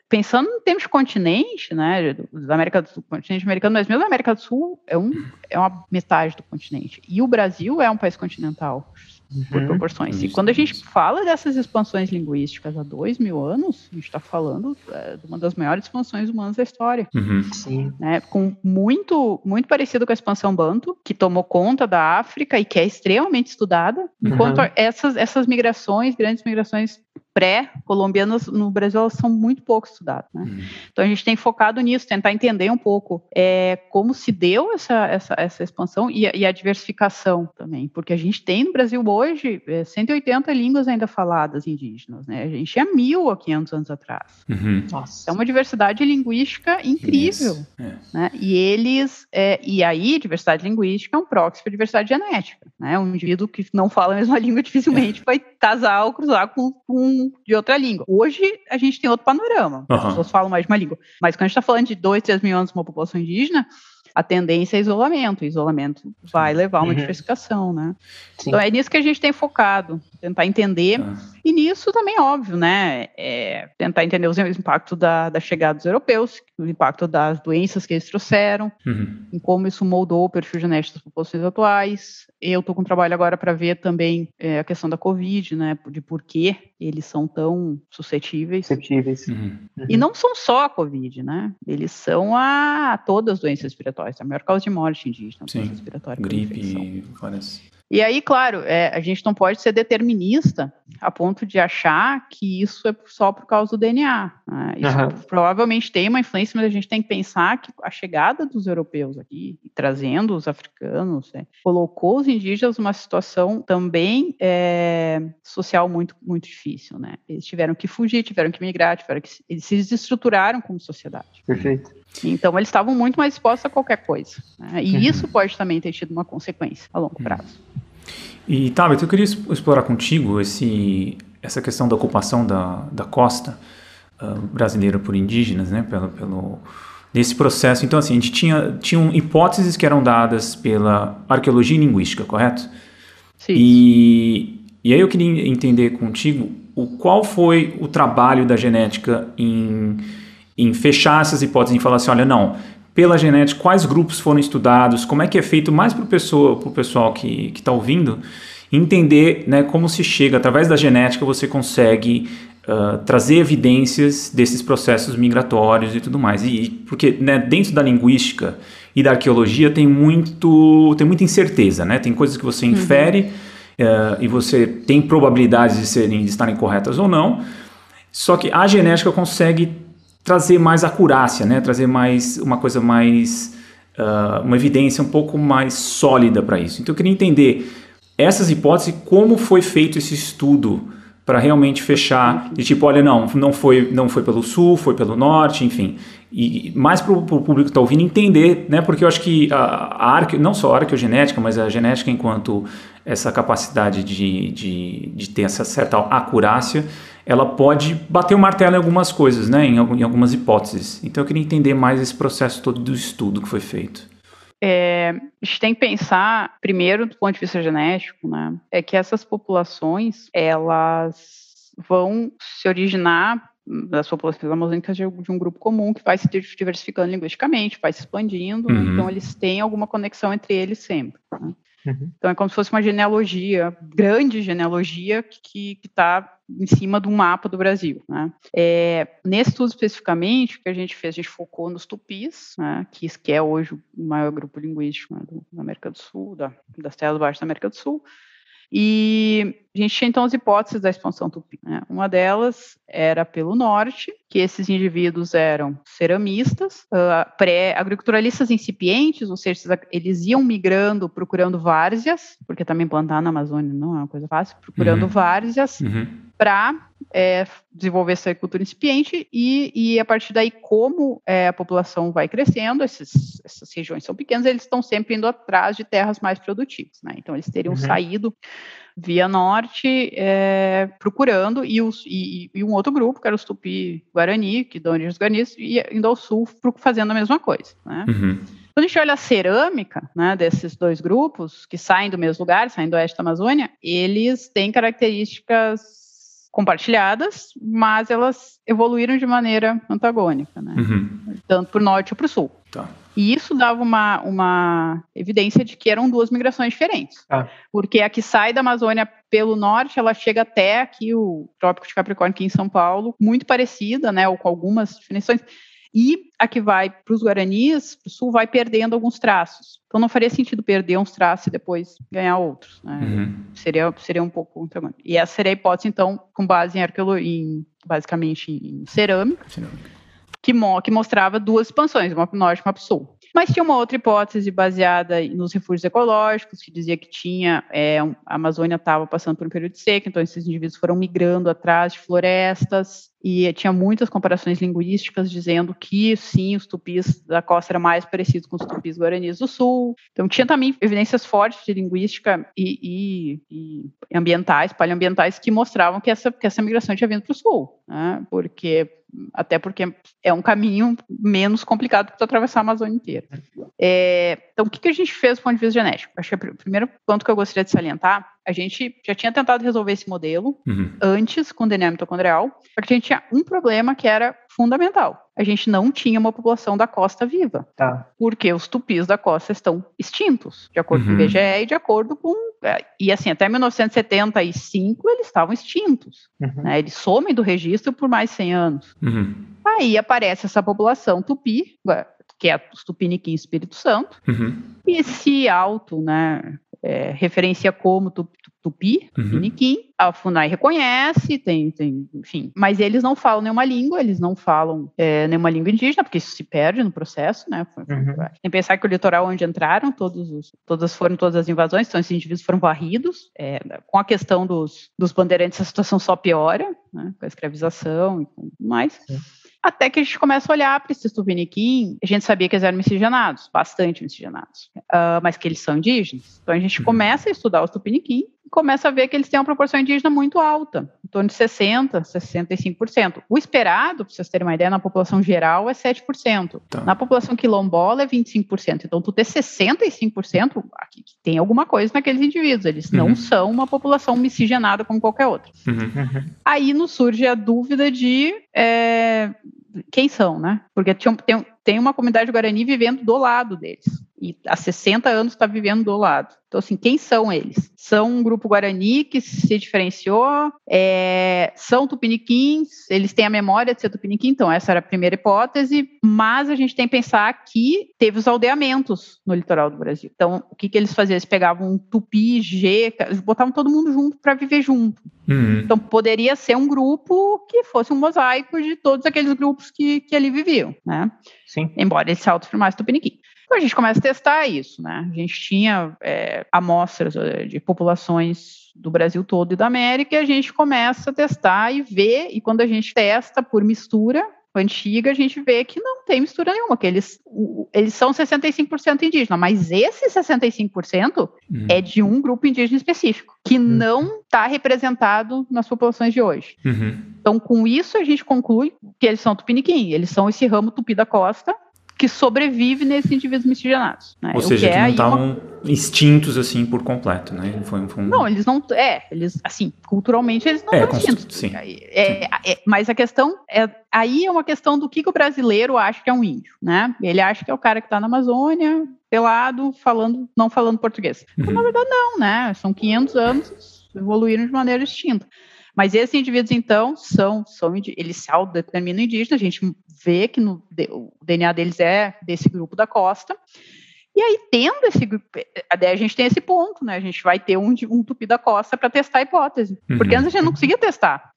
pensando em termos de continente, né, da América do Sul, continente americano, mas mesmo a América do Sul é, um, é uma metade do continente. E o Brasil é um país continental, uhum. por proporções. Isso. E quando a gente fala dessas expansões linguísticas há dois mil anos, a gente está falando é, de uma das maiores expansões humanas da história. Uhum. Sim. Né, com muito, muito parecido com a expansão Banto, que tomou conta da África e que é extremamente estudada, enquanto uhum. essas, essas migrações, grandes migrações pré-colombianas no Brasil são muito pouco estudadas. Né? Uhum. Então a gente tem focado nisso, tentar entender um pouco é, como se deu essa, essa, essa expansão e a, e a, diversificação também, porque a gente tem no Brasil hoje é, 180 línguas ainda faladas indígenas, né? a gente tinha mil há 500 anos atrás. Uhum. É uma diversidade linguística incrível. É. Né? E eles, é, e aí diversidade linguística é um proxy para diversidade genética. Né? Um indivíduo que não fala a mesma língua dificilmente vai casar ou cruzar com, com de outra língua. Hoje a gente tem outro panorama. Uhum. As pessoas falam mais de uma língua. Mas quando a gente está falando de dois, três mil anos uma população indígena, a tendência é isolamento. O isolamento vai levar a uma uhum. diversificação, né? Sim. Então é nisso que a gente tem focado, tentar entender. Ah. E nisso também, óbvio, né? É tentar entender os impactos da, da chegada dos europeus, o impacto das doenças que eles trouxeram, uhum. em como isso moldou o perfil genético das populações atuais. Eu estou com um trabalho agora para ver também é, a questão da Covid, né? De por que eles são tão suscetíveis. Suscetíveis. Uhum. E não são só a Covid, né? Eles são a todas as doenças respiratórias. A maior causa de morte indígena, Sim. respiratória. Gripe, várias e aí, claro, é, a gente não pode ser determinista a ponto de achar que isso é só por causa do DNA. Né? Isso uhum. provavelmente tem uma influência, mas a gente tem que pensar que a chegada dos europeus aqui, trazendo os africanos, né, colocou os indígenas numa situação também é, social muito, muito difícil. Né? Eles tiveram que fugir, tiveram que migrar, tiveram que eles se desestruturaram como sociedade. Perfeito. Então, eles estavam muito mais expostos a qualquer coisa. Né? E uhum. isso pode também ter tido uma consequência a longo prazo. E, Tabet, eu queria explorar contigo esse, essa questão da ocupação da, da costa uh, brasileira por indígenas, né? Pelo, pelo, nesse processo. Então, assim, a gente tinha tinham hipóteses que eram dadas pela arqueologia linguística, correto? Sim. E, e aí eu queria entender contigo o qual foi o trabalho da genética em, em fechar essas hipóteses, em falar assim, olha, não, pela genética, quais grupos foram estudados, como é que é feito mais para o pessoal que está ouvindo, entender né, como se chega, através da genética, você consegue uh, trazer evidências desses processos migratórios e tudo mais. E, porque né, dentro da linguística e da arqueologia tem, muito, tem muita incerteza, né? tem coisas que você uhum. infere uh, e você tem probabilidades de, serem, de estarem corretas ou não, só que a genética consegue trazer mais acurácia, né? trazer mais uma coisa mais. Uh, uma evidência um pouco mais sólida para isso. Então eu queria entender essas hipóteses, como foi feito esse estudo para realmente fechar de tipo, olha, não, não foi, não foi pelo sul, foi pelo norte, enfim. E mais para o público que está ouvindo entender, né? Porque eu acho que a, a arque, não só a arqueogenética, mas a genética enquanto essa capacidade de, de, de ter essa certa acurácia, ela pode bater o martelo em algumas coisas, né? Em, em algumas hipóteses. Então eu queria entender mais esse processo todo do estudo que foi feito. É, a gente tem que pensar, primeiro, do ponto de vista genético, né, é que essas populações, elas vão se originar das populações amazônicas de, um grupo comum que vai se diversificando linguisticamente, vai se expandindo, né, uhum. então eles têm alguma conexão entre eles sempre. Né? Uhum. Então é como se fosse uma genealogia, grande genealogia que está em cima do mapa do Brasil. Né? É, nesse estudo especificamente, o que a gente fez, a gente focou nos tupis, né, que, que é hoje o maior grupo linguístico né, do, da América do Sul, da, das terras baixas da América do Sul, e a gente tinha então as hipóteses da expansão tupi. Né? Uma delas era pelo norte, que esses indivíduos eram ceramistas, uh, pré-agriculturalistas incipientes, ou seja, eles iam migrando, procurando várzeas, porque também plantar na Amazônia não é uma coisa fácil, procurando uhum. várzeas uhum. para é, desenvolver essa agricultura incipiente e, e, a partir daí, como é, a população vai crescendo, esses, essas regiões são pequenas, eles estão sempre indo atrás de terras mais produtivas. Né? Então, eles teriam uhum. saído via norte é, procurando, e, os, e, e, um outro grupo, que era os Tupi-Guarani, que dão origem aos Guaranis, e indo ao sul fazendo a mesma coisa. Né? Uhum. Quando a gente olha a cerâmica né, desses dois grupos, que saem do mesmo lugar, saem do oeste da Amazônia, eles têm características compartilhadas, mas elas evoluíram de maneira antagônica, né? Uhum. tanto para o norte ou para o sul. Tá. E isso dava uma, uma evidência de que eram duas migrações diferentes. Ah. Porque a que sai da Amazônia pelo norte, ela chega até aqui o Trópico de Capricórnio, aqui em São Paulo, muito parecida, né, ou com algumas definições. E a que vai para os Guaranis, para o sul, vai perdendo alguns traços. Então não faria sentido perder uns traços e depois ganhar outros. Né? Uhum. Seria, seria um pouco. E essa seria a hipótese, então, com base em arqueologia, basicamente em cerâmica. cerâmica que, mo que mostrava duas expansões, uma para o norte e uma para o sul. Mas tinha uma outra hipótese baseada nos refúgios ecológicos, que dizia que tinha é, a Amazônia estava passando por um período de seca, então esses indivíduos foram migrando atrás de florestas, e tinha muitas comparações linguísticas dizendo que sim, os tupis da costa eram mais parecidos com os tupis guaranis do sul. Então tinha também evidências fortes de linguística e, e, e ambientais, paleoambientais, que mostravam que essa, que essa migração tinha vindo para o sul, né? porque até porque é um caminho menos complicado que atravessar a Amazônia inteira. É, então, o que, que a gente fez do ponto de vista genético? Acho que o primeiro ponto que eu gostaria de salientar, a gente já tinha tentado resolver esse modelo uhum. antes com o DNA mitocondrial, porque a gente tinha um problema que era fundamental. A gente não tinha uma população da costa viva. Tá. Porque os tupis da costa estão extintos, de acordo uhum. com o IBGE e de acordo com. É, e assim, até 1975 eles estavam extintos. Uhum. Né? Eles somem do registro por mais 100 anos. Uhum. Aí aparece essa população tupi, que é os Tupiniquim Espírito Santo, uhum. e esse alto, né, é, referencia como Tupi, uhum. A FUNAI reconhece, tem, tem, enfim, mas eles não falam nenhuma língua, eles não falam é, nenhuma língua indígena, porque isso se perde no processo, né, uhum. tem que pensar que o litoral onde entraram, todos os, todas foram todas as invasões, então esses indivíduos foram varridos, é, com a questão dos, dos bandeirantes a situação só piora, né, com a escravização e tudo mais. Até que a gente começa a olhar para esses tupiniquim, a gente sabia que eles eram miscigenados, bastante miscigenados, uh, mas que eles são indígenas. Então a gente uhum. começa a estudar os tupiniquim começa a ver que eles têm uma proporção indígena muito alta, em torno de 60%, 65%. O esperado, para vocês terem uma ideia, na população geral é 7%. Tá. Na população quilombola é 25%. Então, tu ter 65%, aqui tem alguma coisa naqueles indivíduos. Eles uhum. não são uma população miscigenada como qualquer outra. Uhum. Aí nos surge a dúvida de é, quem são, né? Porque tem, tem uma comunidade guarani vivendo do lado deles. E há 60 anos está vivendo do lado. Então, assim, quem são eles? São um grupo guarani que se diferenciou, é, são tupiniquins, eles têm a memória de ser tupiniquim, então essa era a primeira hipótese, mas a gente tem que pensar que teve os aldeamentos no litoral do Brasil. Então, o que, que eles faziam? Eles pegavam um tupi, G, botavam todo mundo junto para viver junto. Uhum. Então, poderia ser um grupo que fosse um mosaico de todos aqueles grupos que, que ali viviam, né? Sim. Embora ele se autoafirmasse tupiniquim. Então, a gente começa a testar isso, né? A gente tinha é, amostras eh, de populações do Brasil todo e da América, e a gente começa a testar e ver, e quando a gente testa por mistura, antiga, a gente vê que não tem mistura nenhuma, que eles, eles são 65% indígena, mas esse 65% uhum. é de um grupo indígena específico, que uhum. não está representado nas populações de hoje. Uhum. Então, com isso, a gente conclui que eles são tupiniquim, eles são esse ramo tupi da costa, que sobrevive nesses indivíduos miscigenados. Né? Ou seja, que, é não estavam uma... extintos assim por completo, né? Foi, foi um... Não, eles não. É, eles assim, culturalmente eles não é, estão extintos. Sim, é, sim. É, mas a questão é aí é uma questão do que, que, o brasileiro acha que é um índio, né? Ele acha que é o cara que está na Amazônia, pelado, falando, não falando português. Uhum. Mas, na verdade, não, né? São 500 anos, evoluíram de maneira distinta. Mas esses indivíduos, então, são, são eles se autodeterminam indígenas, a gente vê que no, o DNA deles é desse grupo da costa. E aí, tendo esse grupo, a gente tem esse ponto, né? A gente vai ter um, um tupi da costa para testar a hipótese. Uhum. Porque antes a gente não conseguia testar.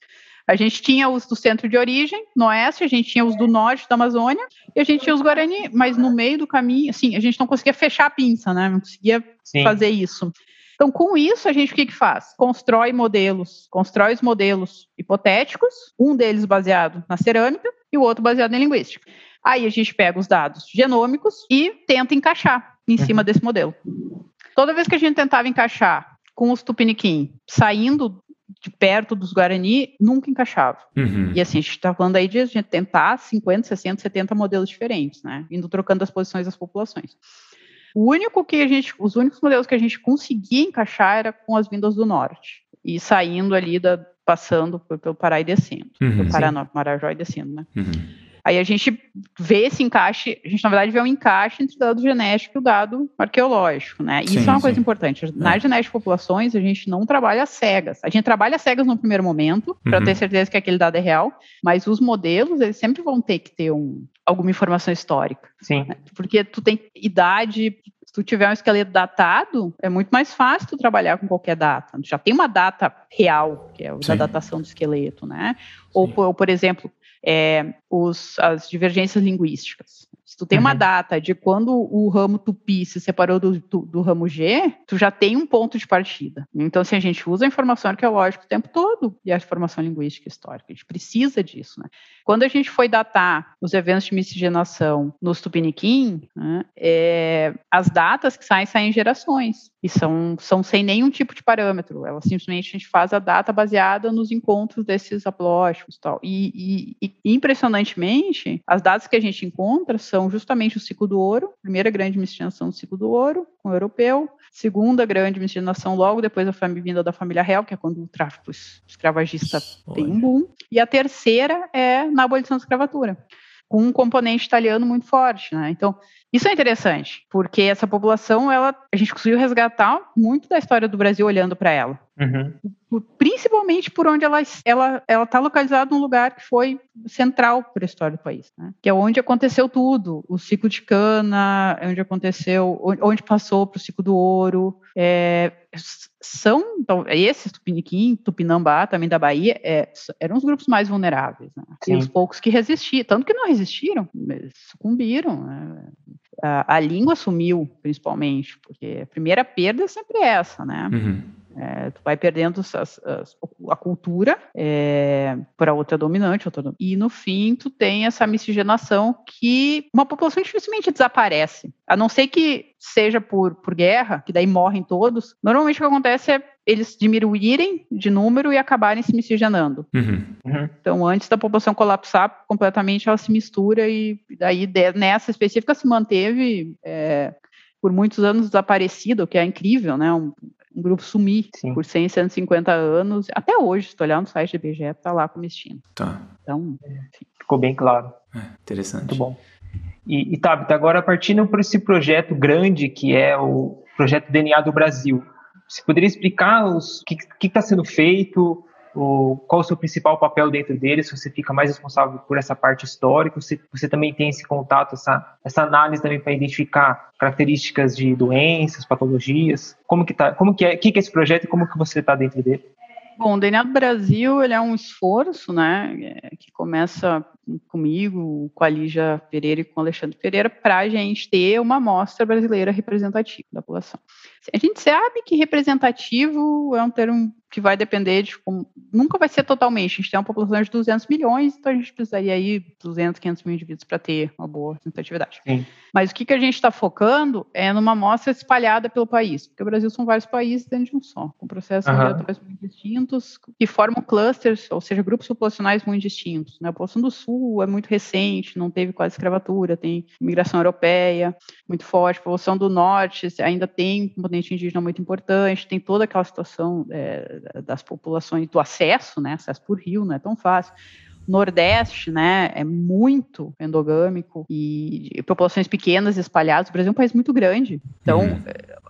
A gente tinha os do centro de origem, no oeste, a gente tinha os do norte da Amazônia, e a gente tinha os Guarani, mas no meio do caminho, assim, a gente não conseguia fechar a pinça, né? Não conseguia Sim. fazer isso. Então, com isso, a gente o que, que faz? Constrói modelos, constrói os modelos hipotéticos, um deles baseado na cerâmica e o outro baseado em linguística. Aí a gente pega os dados genômicos e tenta encaixar em cima uhum. desse modelo. Toda vez que a gente tentava encaixar com os tupiniquim saindo de perto dos Guarani, nunca encaixava. Uhum. E assim, a gente está falando aí de a gente tentar 50, 60, 70 modelos diferentes, né? Indo trocando as posições das populações. O único que a gente, os únicos modelos que a gente conseguia encaixar era com as vindas do norte e saindo ali da, passando pelo Pará e descendo, uhum, pelo Paraná, Marajó e descendo, né? Uhum. Aí a gente vê esse encaixe, a gente na verdade vê um encaixe entre o dado genético e o dado arqueológico, né? Sim, Isso é uma sim. coisa importante. Na é. genética de populações, a gente não trabalha cegas. A gente trabalha cegas no primeiro momento, para uhum. ter certeza que aquele dado é real, mas os modelos, eles sempre vão ter que ter um, alguma informação histórica. Sim. Né? Porque tu tem idade, se tu tiver um esqueleto datado, é muito mais fácil tu trabalhar com qualquer data. Já tem uma data real, que é a datação do esqueleto, né? Ou, ou, por exemplo, é, os, as divergências linguísticas. Se tu tem uhum. uma data de quando o ramo tupi se separou do, do, do, ramo G, tu já tem um ponto de partida. Então, se assim, a gente usa a informação arqueológica o tempo todo e a informação linguística histórica, a gente precisa disso, né? Quando a gente foi datar os eventos de miscigenação nos tupiniquim, né, é, as datas que saem, saem em gerações. E são, são sem nenhum tipo de parâmetro. Ela simplesmente a gente faz a data baseada nos encontros desses aplósticos e tal. E, e, e impressionantemente, as datas que a gente encontra são justamente o ciclo do ouro, primeira grande miscigenação do ciclo do ouro, com o europeu, segunda grande miscigenação logo depois da vinda da família real, que é quando o tráfico escravagista Olha. tem um boom, e a terceira é na abolição da escravatura com um componente italiano muito forte, né? Então, isso é interessante, porque essa população, ela, a gente conseguiu resgatar muito da história do Brasil olhando para ela. Uhum. Principalmente por onde ela está ela, ela tá localizada num lugar que foi central para a história do país, né? que é onde aconteceu tudo, o ciclo de cana, onde aconteceu, onde passou para o ciclo do ouro, é, são então, esses Tupiniquim, Tupinambá, também da Bahia, é, eram os grupos mais vulneráveis, né? e os poucos que resistiram, tanto que não resistiram, sucumbiram. Né? A, a, língua sumiu, principalmente, porque a primeira perda é sempre essa, né? Uhum. É, tu vai perdendo as, as, a cultura é, para outra dominante, outra, e no fim tu tem essa miscigenação que uma população dificilmente desaparece, a não ser que seja por, por guerra, que daí morrem todos. Normalmente o que acontece é eles diminuírem de número e acabarem se miscigenando. Uhum. Uhum. Então, antes da população colapsar completamente, ela se mistura e daí nessa específica se manteve é, por muitos anos desaparecido, o que é incrível, né? Um, um grupo sumir Sim. por 100, 150 anos. Até hoje, se tu olhar no site do IBGE, tá lá como destino. Tá. Então, enfim. ficou bem claro. É, interessante. Muito bom. E, e Tabita, agora partindo para esse projeto grande que é o projeto DNA do Brasil, você poderia explicar o que está sendo feito, o, qual o seu principal papel dentro dele, se você fica mais responsável por essa parte histórica, se você também tem esse contato, essa, essa análise também para identificar características de doenças, patologias, como que tá, como que é, que, que é esse projeto e como que você está dentro dele? Bom, o DNA do Brasil ele é um esforço, né, é, que começa comigo, com a Lígia Pereira e com o Alexandre Pereira, para a gente ter uma amostra brasileira representativa da população. A gente sabe que representativo é um termo que vai depender de como. Nunca vai ser totalmente. A gente tem uma população de 200 milhões, então a gente precisaria aí 200, 500 mil indivíduos para ter uma boa representatividade. Sim. Mas o que, que a gente está focando é numa amostra espalhada pelo país, porque o Brasil são vários países dentro de um só, com processos uhum. regulatórios muito distintos, que formam clusters, ou seja, grupos populacionais muito distintos. Né? A população do Sul é muito recente, não teve quase escravatura, tem imigração europeia muito forte, a população do Norte ainda tem um componente indígena muito importante, tem toda aquela situação é, das populações, do acesso, né? Acesso por rio não é tão fácil. Nordeste, né, é muito endogâmico e, populações pequenas espalhadas. O Brasil é um país muito grande, então uhum.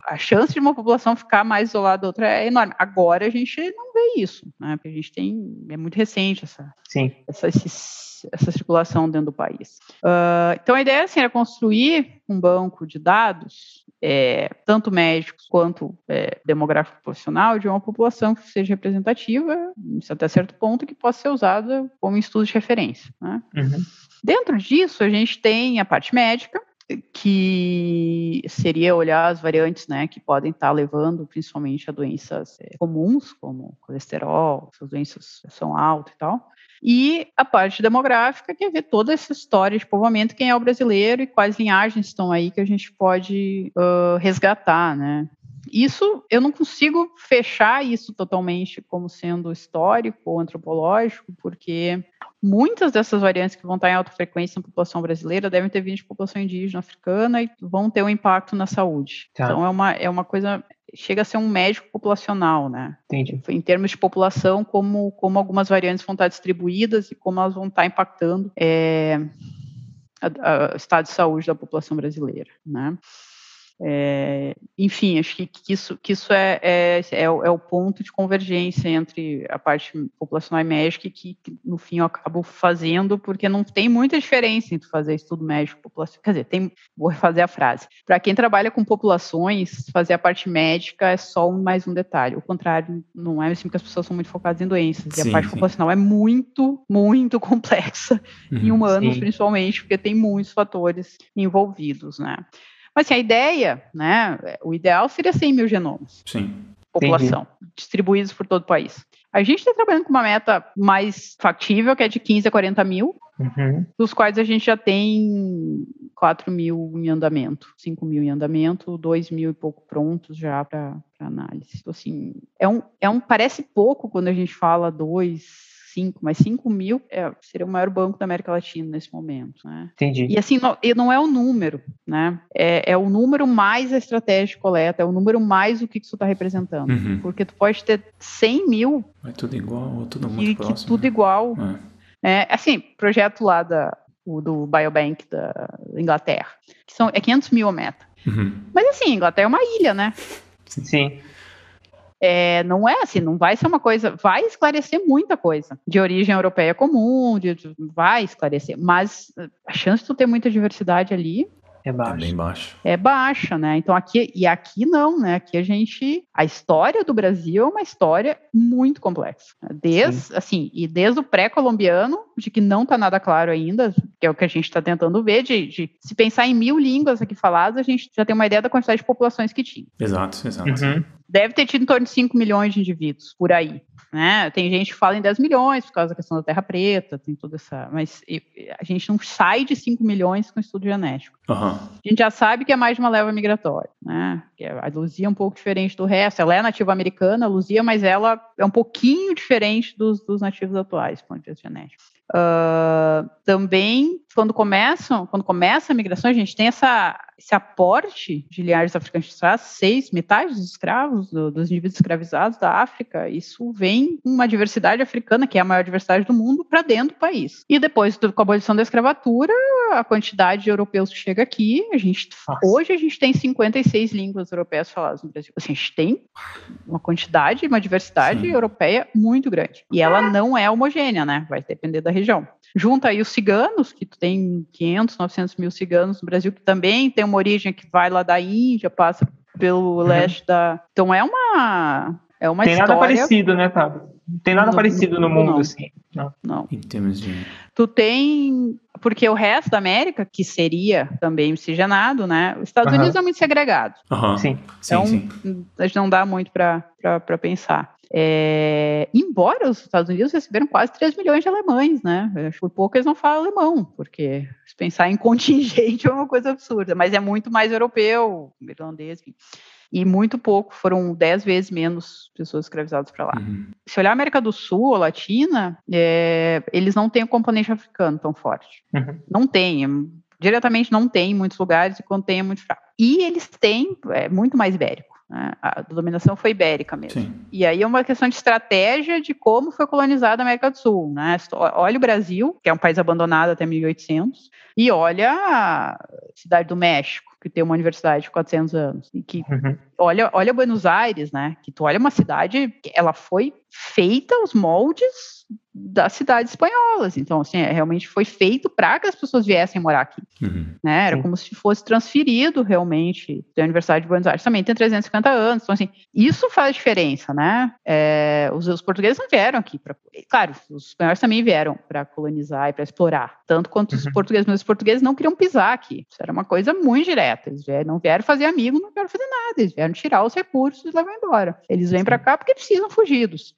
a chance de uma população ficar mais isolada da outra é enorme. Agora a gente não vê isso, né, porque a gente tem é muito recente essa, Sim. essa esses essa circulação dentro do país. Uh, então, a ideia assim, era construir um banco de dados, é, tanto médicos quanto é, demográfico profissional, de uma população que seja representativa, até certo ponto, que possa ser usada como estudo de referência. Né? Uhum. Dentro disso, a gente tem a parte médica, que seria olhar as variantes, né, que podem estar levando principalmente a doenças é, comuns, como colesterol, essas doenças são altas e tal. E a parte demográfica, que é ver toda essa história de povoamento, quem é o brasileiro e quais linhagens estão aí que a gente pode uh, resgatar, né? Isso eu não consigo fechar isso totalmente como sendo histórico ou antropológico, porque muitas dessas variantes que vão estar em alta frequência na população brasileira devem ter vindo de população indígena africana e vão ter um impacto na saúde. Tá. Então é uma, é uma coisa chega a ser um médico populacional, né? Entendi. Em termos de população, como, como algumas variantes vão estar distribuídas e como elas vão estar impactando é, o estado de saúde da população brasileira, né? É, enfim, acho que, que, isso, que isso é, é, é, é, o ponto de convergência entre a parte populacional e médica que, que, no fim, eu acabo fazendo, porque não tem muita diferença entre fazer estudo médico populacional. Quer dizer, tem, vou refazer a frase. Para quem trabalha com populações, fazer a parte médica é só um, mais um detalhe. O contrário, não é assim que as pessoas são muito focadas em doenças. Sim, e a parte sim. populacional é muito, muito complexa, uhum, em humanos sim. principalmente, porque tem muitos fatores envolvidos, né? Mas assim, a ideia, né, o ideal seria 100 mil genomas. Sim. População, Entendi. distribuídos por todo o país. A gente está trabalhando com uma meta mais factível, que é de 15 a 40 mil, uhum. dos quais a gente já tem 4 mil em andamento, 5 mil em andamento, 2 mil e pouco prontos já para análise. Então, assim, é um, é um, parece pouco quando a gente fala 2, 5, mas 5 mil é, seria o maior banco da América Latina nesse momento. Né? Entendi. E assim, não, e não é o número, né? É, é, o número mais a estratégia de coleta, é o número mais o que, que isso está representando. Uhum. Porque tu pode ter 100 mil. É tudo igual, ou tudo muito e, próximo. Que tudo né? igual. É. é. assim, projeto lá da, o, do Biobank da Inglaterra, que são, é 500 mil a meta. Uhum. Mas assim, Inglaterra é uma ilha, né? Sim. É, não é assim, não vai ser uma coisa, vai esclarecer muita coisa. De origem europeia comum, de, vai esclarecer, mas a chance de tu ter muita diversidade ali é baixa. É bem baixo. É baixa, né? Então aqui e aqui não, né? Aqui a gente a história do Brasil é uma história muito complexa. Desde Sim. assim, e desde o pré-colombiano, de que não está nada claro ainda, que é o que a gente está tentando ver, de, de, se pensar em mil línguas aqui faladas, a gente já tem uma ideia da quantidade de populações que tinha. Exato, exato. Uhum. Deve ter tido em torno de 5 milhões de indivíduos por aí. Né? Tem gente que fala em 10 milhões por causa da questão da terra preta, tem toda essa. Mas a gente não sai de 5 milhões com estudo genético. Uhum. A gente já sabe que é mais de uma leva migratória, né? A Luzia é um pouco diferente do resto. Ela é nativa americana, a Luzia, mas ela é um pouquinho diferente dos, dos nativos atuais, do ponto de vista genético. Uh, também, quando começam, quando começa a migração, a gente tem essa, esse aporte de linhagens africanas de seis, metade dos escravos, do, dos indivíduos escravizados da África, isso vem uma diversidade africana, que é a maior diversidade do mundo, para dentro do país. E depois, com a abolição da escravatura, a quantidade de europeus que chega aqui, a gente, hoje a gente tem 56 línguas europeias faladas no Brasil. Assim, a gente tem uma quantidade, uma diversidade Sim. europeia muito grande. E ela não é homogênea, né? Vai depender da região. Junta aí os ciganos, que tu tem 500, 900 mil ciganos no Brasil, que também tem uma origem que vai lá da Índia, passa pelo uhum. leste da. Então é uma. É uma tem história... nada parecido, né? Não tem nada no, parecido no, no mundo, não. assim. Não. não. Em termos de. Tu tem. Porque o resto da América, que seria também miscigenado, né? Os Estados uhum. Unidos é muito segregado. Uhum. Sim. Então, sim, sim. a gente não dá muito para pensar. É, embora os Estados Unidos receberam quase 3 milhões de alemães, né? Por pouco eles não falam alemão, porque se pensar em contingente é uma coisa absurda, mas é muito mais europeu, irlandês, enfim. E muito pouco, foram 10 vezes menos pessoas escravizadas para lá. Uhum. Se olhar a América do Sul ou Latina, é, eles não têm o componente africano tão forte. Uhum. Não tem, diretamente não tem em muitos lugares, e quando tem é muito fraco. E eles têm é, muito mais ibérico. Né? A dominação foi ibérica mesmo. Sim. E aí é uma questão de estratégia de como foi colonizada a América do Sul. Né? Olha o Brasil, que é um país abandonado até 1800, e olha a cidade do México, que tem uma universidade de 400 anos. E que uhum. olha, olha Buenos Aires, né? Que tu olha uma cidade, ela foi feita os moldes das cidades espanholas. Então, assim, é, realmente foi feito para que as pessoas viessem morar aqui. Uhum. Né? Era Sim. como se fosse transferido realmente. A Universidade de Buenos Aires também tem 350 anos. Então, assim, isso faz diferença, né? É, os, os, portugueses não vieram aqui para. Claro, os espanhóis também vieram para colonizar e para explorar, tanto quanto uhum. os portugueses, mas os portugueses não queriam pisar aqui. Isso era uma coisa muito direta. Eles não vieram fazer amigo, não vieram fazer nada. Eles vieram tirar os recursos e levar embora. Eles vêm para cá porque precisam fugidos.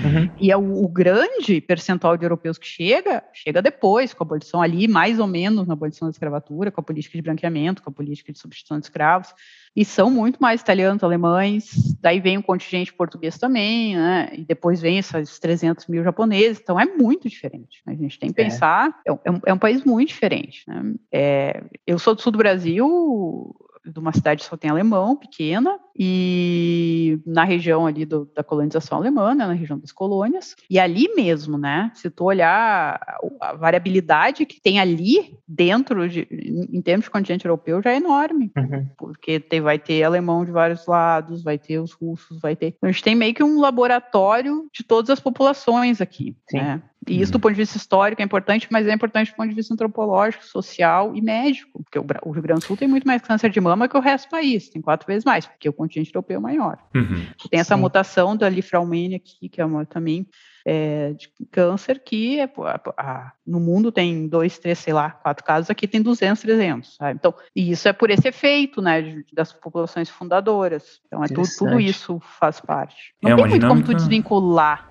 Uhum. E é o, o, grande percentual de europeus que chega, chega depois, com a abolição ali, mais ou menos na abolição da escravatura, com a política de branqueamento, com a política de substituição de escravos, e são muito mais italianos, alemães, daí vem o contingente português também, né, e depois vem esses 300 mil japoneses, então é muito diferente. Né? A gente tem que é. pensar, é, é, um, é um, país muito diferente. Né? É, eu sou do sul do Brasil, de uma cidade só tem alemão, pequena, e na região ali do, da colonização alemã, né, na região das colônias, e ali mesmo, né, se tu olhar a variabilidade que tem ali dentro, de, em termos de continente europeu, já é enorme, uhum. porque tem, vai ter alemão de vários lados, vai ter os russos, vai ter... Então, a gente tem meio que um laboratório de todas as populações aqui, Sim. né? E isso, do ponto de vista histórico, é importante, mas é importante do ponto de vista antropológico, social e médico, porque o, Rio Grande do Sul tem muito mais câncer de mama que o resto do país, tem quatro vezes mais, porque o continente europeu é maior. Uhum, tem essa sim. mutação da Lifraumene aqui, que é uma, também é, de câncer, que é, a, a, no mundo tem dois, três, sei lá, quatro casos, aqui tem 200, 300. Sabe? Então, e isso é por esse efeito, né, de, das populações fundadoras. Então, é tudo, tudo isso faz parte. Não é tem muito como tu desvincular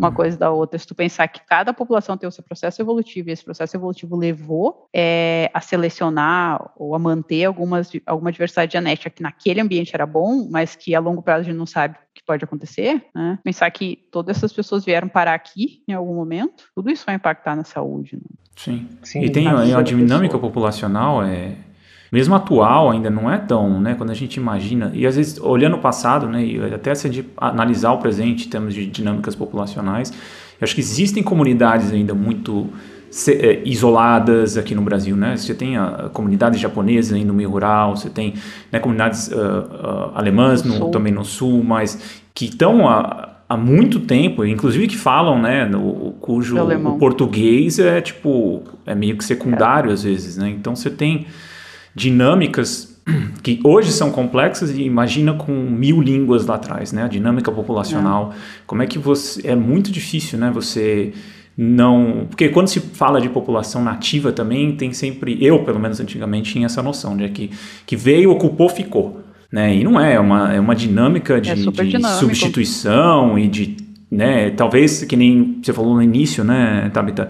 uma uhum. coisa da outra. Se tu pensar que cada população tem o seu processo evolutivo e esse processo evolutivo levou é, a selecionar ou a manter algumas, alguma diversidade genética que naquele ambiente era bom, mas que a longo prazo a gente não sabe o que pode acontecer, né? Pensar que todas essas pessoas vieram parar aqui em algum momento, tudo isso vai impactar na saúde. Né? Sim. Sim. E tem a, a dinâmica populacional é mesmo atual ainda não é tão, né, quando a gente imagina, e às vezes olhando o passado, né, e até se a gente analisar o presente em termos de dinâmicas populacionais, eu acho que existem comunidades ainda muito é, isoladas aqui no Brasil, né? Você tem a, comunidades japonesas aí no meio rural, você tem né, comunidades uh, uh, alemãs no, também no sul, mas que estão há, há muito tempo, inclusive que falam, né, no, cujo o português é tipo é meio que secundário é. às vezes, né? Então você tem dinâmicas que hoje são complexas e imagina com mil línguas lá atrás, né? A dinâmica populacional, é. como é que você é muito difícil, né? Você não, porque quando se fala de população nativa também tem sempre, eu pelo menos antigamente tinha essa noção de que que veio, ocupou, ficou, né? E não é, é uma é uma dinâmica de, é de substituição e de né? Talvez, que nem você falou no início, né, Tabita?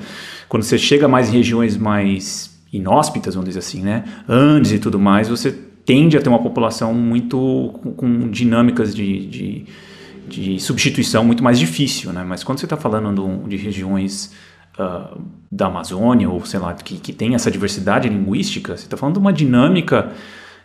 Quando você chega mais em regiões mais inóspitas, vamos dizer assim, né? Andes e tudo mais, você tende a ter uma população muito com, com dinâmicas de, de, de, substituição muito mais difícil, né? Mas quando você está falando de regiões uh, da Amazônia, ou sei lá, que, que tem essa diversidade linguística, você está falando de uma dinâmica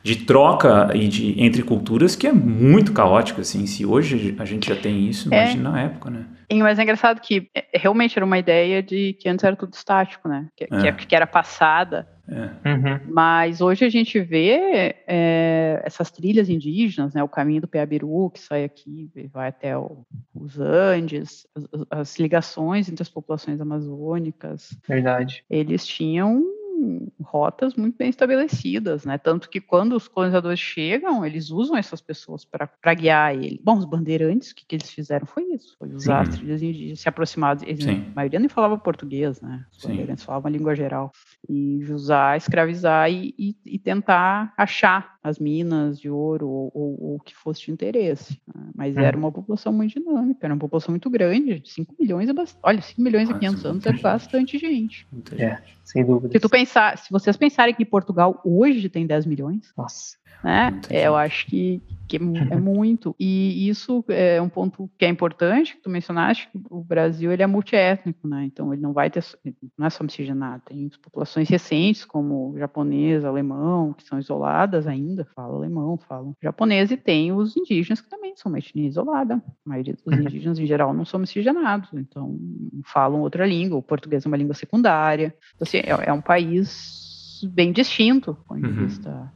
de troca e de, entre culturas que é muito caótica, assim. Se hoje a gente já tem isso, é. imagina na época, né? Mas é engraçado que é, realmente era uma ideia de que antes era tudo estático, né? Que, é. que era passada. É. Uhum. Mas hoje a gente vê é, essas trilhas indígenas, né? O caminho do Peabiru, que sai aqui e vai até o, os Andes, as, as ligações entre as populações amazônicas. Verdade. Eles tinham rotas muito bem estabelecidas, né? Tanto que quando os colonizadores chegam, eles usam essas pessoas para guiar ele. Bom, os bandeirantes, o que, que eles fizeram foi isso, foi usar Sim. as trilhas indígenas, se aproximar. Eles, a maioria nem falava português, né? Os Sim. bandeirantes falavam a língua geral. E usar, escravizar e, e, e tentar achar as minas de ouro ou, o que fosse de interesse. Né? Mas hum. era uma população muito dinâmica, era uma população muito grande, 5 milhões é bastante. Olha, 5 milhões e 500 anos é bastante gente. É, sem dúvida. Se tu pensar, se vocês pensarem que Portugal hoje tem 10 milhões, Nossa. Né? É, eu acho que, que é muito. E isso é um ponto que é importante, que tu mencionaste, que o Brasil ele é multiétnico, né? Então ele não vai ter, não é só miscigenado, tem populações recentes, como japonês, alemão, que são isoladas ainda, falam alemão, falam japonês, e tem os indígenas que também são uma etnia isolada. A maioria dos uhum. indígenas, em geral, não são miscigenados, então falam outra língua, o português é uma língua secundária. Então, assim, é, é um país bem distinto do ponto de uhum. vista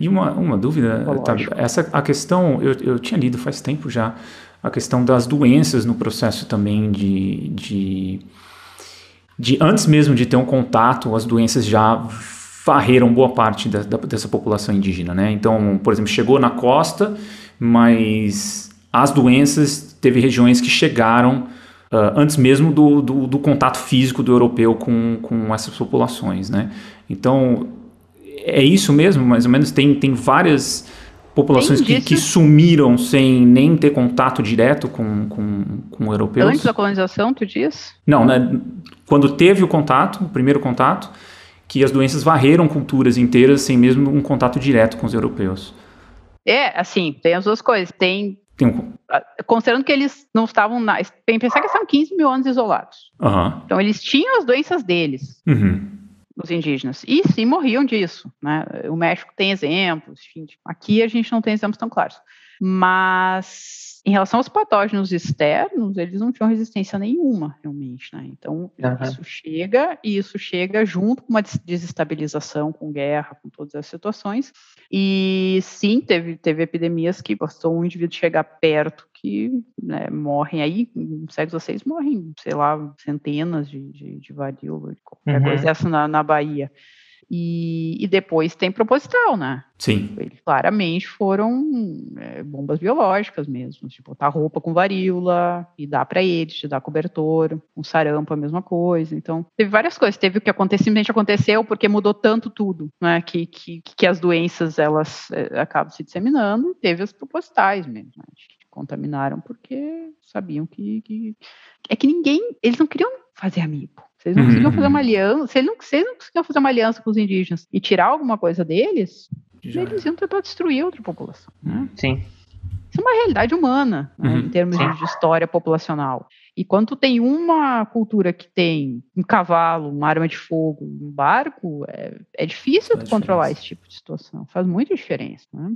e uma, uma dúvida, tá, essa a questão, eu, eu tinha lido faz tempo já, a questão das doenças no processo também de, de, de antes mesmo de ter um contato, as doenças já varreram boa parte da, da, dessa população indígena, né? Então, por exemplo, chegou na costa, mas as doenças, teve regiões que chegaram Uh, antes mesmo do, do, do, contato físico do europeu com, com essas populações, né? Então, é isso mesmo, mais ou menos? Tem, tem várias populações que, que, sumiram sem nem ter contato direto com, com, com europeus? Antes da colonização, tu diz? Não, né? Quando teve o contato, o primeiro contato, que as doenças varreram culturas inteiras sem mesmo um contato direto com os europeus. É, assim, tem as duas coisas. Tem. tem um... Considerando que eles não estavam na. Tem que pensar que são 15 mil anos isolados. Uhum. Então, eles tinham as doenças deles. Uhum os indígenas. E sim, morriam disso. Né? O México tem exemplos, enfim, aqui a gente não tem exemplos tão claros. Mas em relação aos patógenos externos, eles não tinham resistência nenhuma, realmente. Né? Então, uhum. isso chega, e isso chega junto com uma desestabilização, com guerra, com todas as situações. E sim, teve, teve epidemias que bastou um indivíduo chegar perto que né, morrem aí, século XVI morrem, sei lá, centenas de, de, de varíola, de qualquer uhum. coisa essa na, na Bahia. E, e, depois tem proposital, né? Sim. Eles claramente foram é, bombas biológicas mesmo, tipo, botar roupa com varíola e dar para eles, te dar cobertor, um sarampo, a mesma coisa. Então, teve várias coisas. Teve o que simplesmente aconteceu porque mudou tanto tudo, né? Que, que, que as doenças elas é, acabam se disseminando. E teve as propositais mesmo, né? Contaminaram porque sabiam que, que, é que ninguém, eles não queriam fazer amigo. Vocês não uhum. conseguiam fazer uma aliança, se eles não, eles não conseguiam fazer uma aliança com os indígenas e tirar alguma coisa deles, Já. eles iam tentar destruir outra população. Né? Sim. Isso é uma realidade humana, né, uhum. em termos de, de história populacional. E quando tem uma cultura que tem um cavalo, uma arma de fogo, um barco, é, é difícil controlar esse tipo de situação. Faz muita diferença. Né?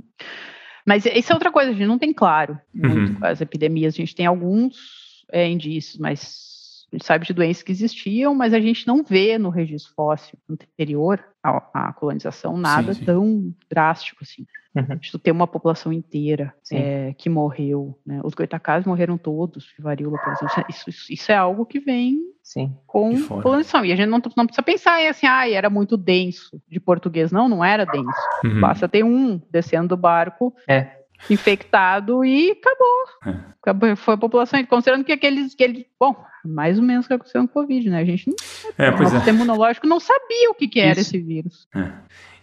Mas isso é outra coisa, a gente não tem claro muito uhum. as epidemias. A gente tem alguns é, indícios, mas a gente sabe de doenças que existiam, mas a gente não vê no registro fóssil anterior à, à colonização nada sim, sim. tão drástico assim. Uhum. De ter uma população inteira é, que morreu. Né? Os goitacás morreram todos de varíola, por exemplo. Isso, isso, isso é algo que vem Sim. com colonização. E a gente não, não precisa pensar em assim, ah, era muito denso de português. Não, não era denso. Uhum. Basta ter um descendo do barco. É infectado e acabou. É. acabou. Foi a população, considerando que aqueles, que ele, bom, mais ou menos que aconteceu com o Covid, né? A gente não, é, pois o é. sistema imunológico não sabia o que, que era Isso. esse vírus. É.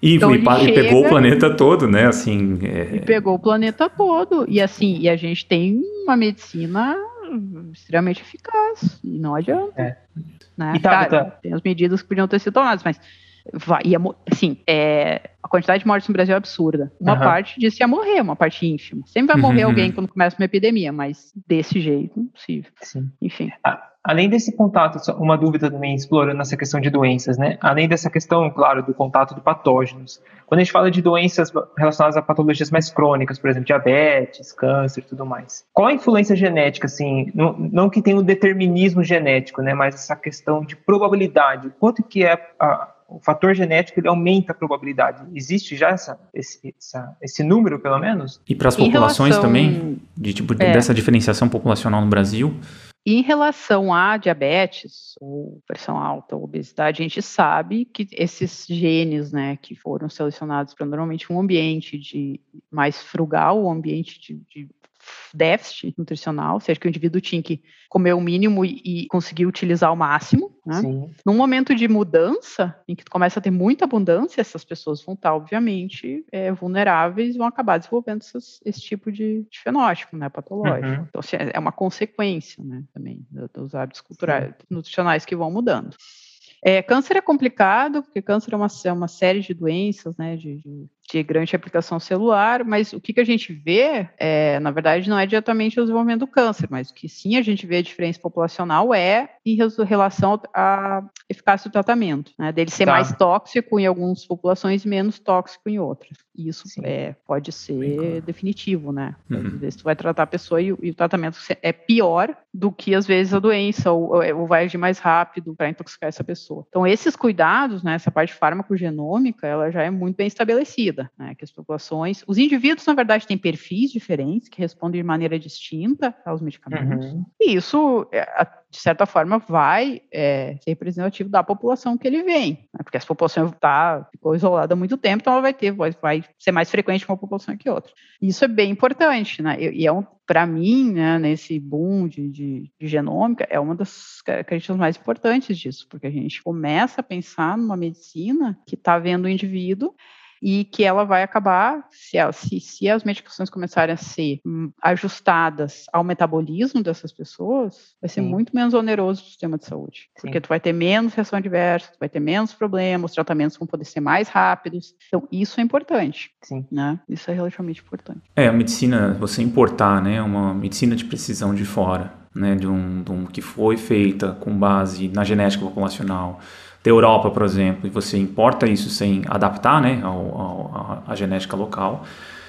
E, então, e, e pegou o planeta todo, né? Assim, é... E pegou o planeta todo. E assim, e a gente tem uma medicina extremamente eficaz e não adianta. É. Né? E tá, tá. tem as medidas que podiam ter sido tomadas, mas vai, ia, assim, é, a quantidade de mortes no Brasil é absurda. Uma uhum. parte disso ia morrer, uma parte ínfima. Sempre vai morrer uhum. alguém quando começa uma epidemia, mas desse jeito, impossível. Sim. Enfim. Além desse contato, uma dúvida também explorando essa questão de doenças, né? Além dessa questão, claro, do contato de patógenos. Quando a gente fala de doenças relacionadas a patologias mais crônicas, por exemplo, diabetes, câncer e tudo mais. Qual a influência genética, assim, não, não que tenha um determinismo genético, né? Mas essa questão de probabilidade. Quanto que é a, o fator genético ele aumenta a probabilidade. Existe já essa, esse, essa, esse número, pelo menos? E para as populações relação... também, de tipo é. dessa diferenciação populacional no Brasil? Em relação a diabetes, ou pressão alta, ou obesidade, a gente sabe que esses genes, né, que foram selecionados para normalmente um ambiente de mais frugal, um ambiente de, de déficit nutricional, ou seja, que o indivíduo tinha que comer o mínimo e, e conseguir utilizar o máximo. Né? Num momento de mudança, em que tu começa a ter muita abundância, essas pessoas vão estar, obviamente, é, vulneráveis e vão acabar desenvolvendo essas, esse tipo de, de, fenótipo né, patológico. Uhum. Então, assim, é uma consequência né, também dos hábitos culturais, Sim. nutricionais que vão mudando. É, câncer é complicado, porque câncer é uma, é uma série de doenças, né, de, de de grande aplicação celular, mas o que, que a gente vê, é, na verdade, não é diretamente o desenvolvimento do câncer, mas o que sim a gente vê a diferença populacional é em relação à eficácia do tratamento, né, dele ser tá. mais tóxico em algumas populações e menos tóxico em outras. Isso é, pode ser claro. definitivo, né? Uhum. Às vezes tu vai tratar a pessoa e, e, o tratamento é pior do que, às vezes, a doença, ou, ou vai agir mais rápido para intoxicar essa pessoa. Então, esses cuidados, né, essa parte farmacogenômica, ela já é muito bem estabelecida né, que as populações, os indivíduos, na verdade, têm perfis diferentes, que respondem de maneira distinta aos medicamentos, uhum. e isso, é, de certa forma, vai é, ser representativo da população que ele vem, né, porque essa população tá, ficou isolada há muito tempo, então ela vai ter, vai, vai ser mais frequente uma população que outra. Isso é bem importante, né, e é um, para mim, né, nesse boom de, de, de, genômica, é uma das características mais importantes disso, porque a gente começa a pensar numa medicina que está vendo o indivíduo e que ela vai acabar, se, se, se as medicações começarem a ser hum, ajustadas ao metabolismo dessas pessoas, vai ser Sim. muito menos oneroso o sistema de saúde. Sim. Porque tu vai ter menos reação adversa, tu vai ter menos problemas, os tratamentos vão poder ser mais rápidos. Então, isso é importante. Sim. Né? Isso é relativamente importante. É, a medicina, você importar, né, uma medicina de precisão de fora, né, de um, de um que foi feita com base na genética populacional, da Europa, por exemplo, e você importa isso sem adaptar né, ao, ao, a genética local,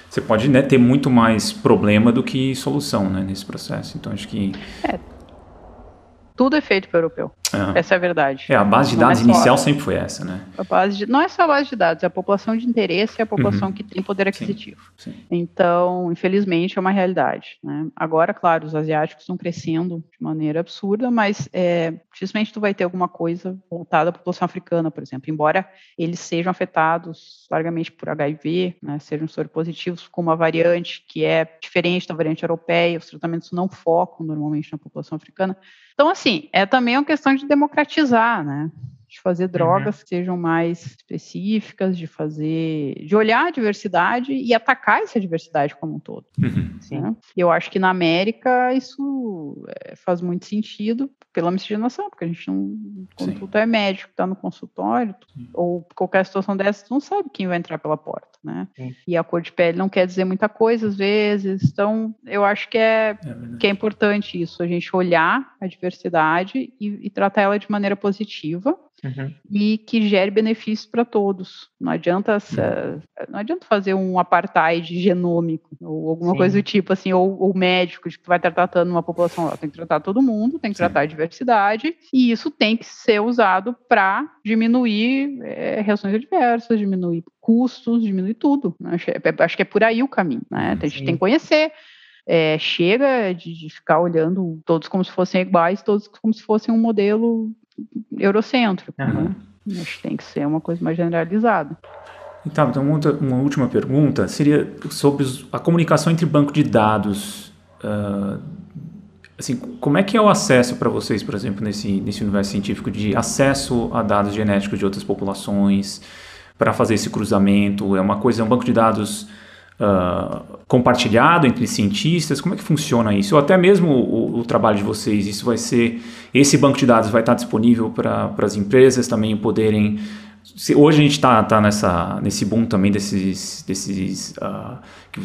você pode né, ter muito mais problema do que solução né, nesse processo. Então, acho que. É, tudo é feito para o europeu. É. Essa é a verdade. É, a base de dados é inicial sempre foi essa, né? A base de, não é só a base de dados, é a população de interesse e a população uhum. que tem poder aquisitivo. Sim, sim. Então, infelizmente, é uma realidade. Né? Agora, claro, os asiáticos estão crescendo de maneira absurda, mas é, dificilmente tu vai ter alguma coisa voltada à população africana, por exemplo. Embora eles sejam afetados largamente por HIV, né, sejam soropositivos com uma variante que é diferente da variante europeia, os tratamentos não focam normalmente na população africana. Então, assim, é também uma questão de democratizar, né? De fazer uhum. drogas uhum. que sejam mais específicas, de fazer, de olhar a diversidade e atacar essa diversidade como um todo. Uhum. Né? Eu acho que na América isso é, faz muito sentido pela miscigenação, porque a gente não, quando Sim. tu é médico, está no consultório, tu, ou qualquer situação dessa, tu não sabe quem vai entrar pela porta, né? Sim. E a cor de pele não quer dizer muita coisa às vezes, então eu acho que é, é que é importante isso, a gente olhar a diversidade e, e tratar ela de maneira positiva Uhum. e que gere benefícios para todos. Não adianta, uhum. não adianta fazer um apartheid genômico ou alguma Sim. coisa do tipo assim, ou, ou médico que vai estar tratando uma população lá. Tem que tratar todo mundo, tem que Sim. tratar a diversidade e isso tem que ser usado para diminuir é, reações adversas, diminuir custos, diminuir tudo. Acho, é, acho que é por aí o caminho. Né? A gente tem que conhecer. É, chega de, de, ficar olhando todos como se fossem iguais, todos como se fossem um modelo eurocêntrico. Uhum. Né? Acho que tem que ser uma coisa mais generalizada. Então, então uma, última pergunta seria sobre a comunicação entre banco de dados. Uh, assim, como é que é o acesso para vocês, por exemplo, nesse, nesse universo científico de acesso a dados genéticos de outras populações para fazer esse cruzamento? É uma coisa, é um banco de dados uh, compartilhado entre cientistas? Como é que funciona isso? Ou até mesmo o, o, trabalho de vocês, isso vai ser, esse banco de dados vai estar disponível para as empresas também poderem hoje a gente está tá nessa nesse boom também desses desses uh,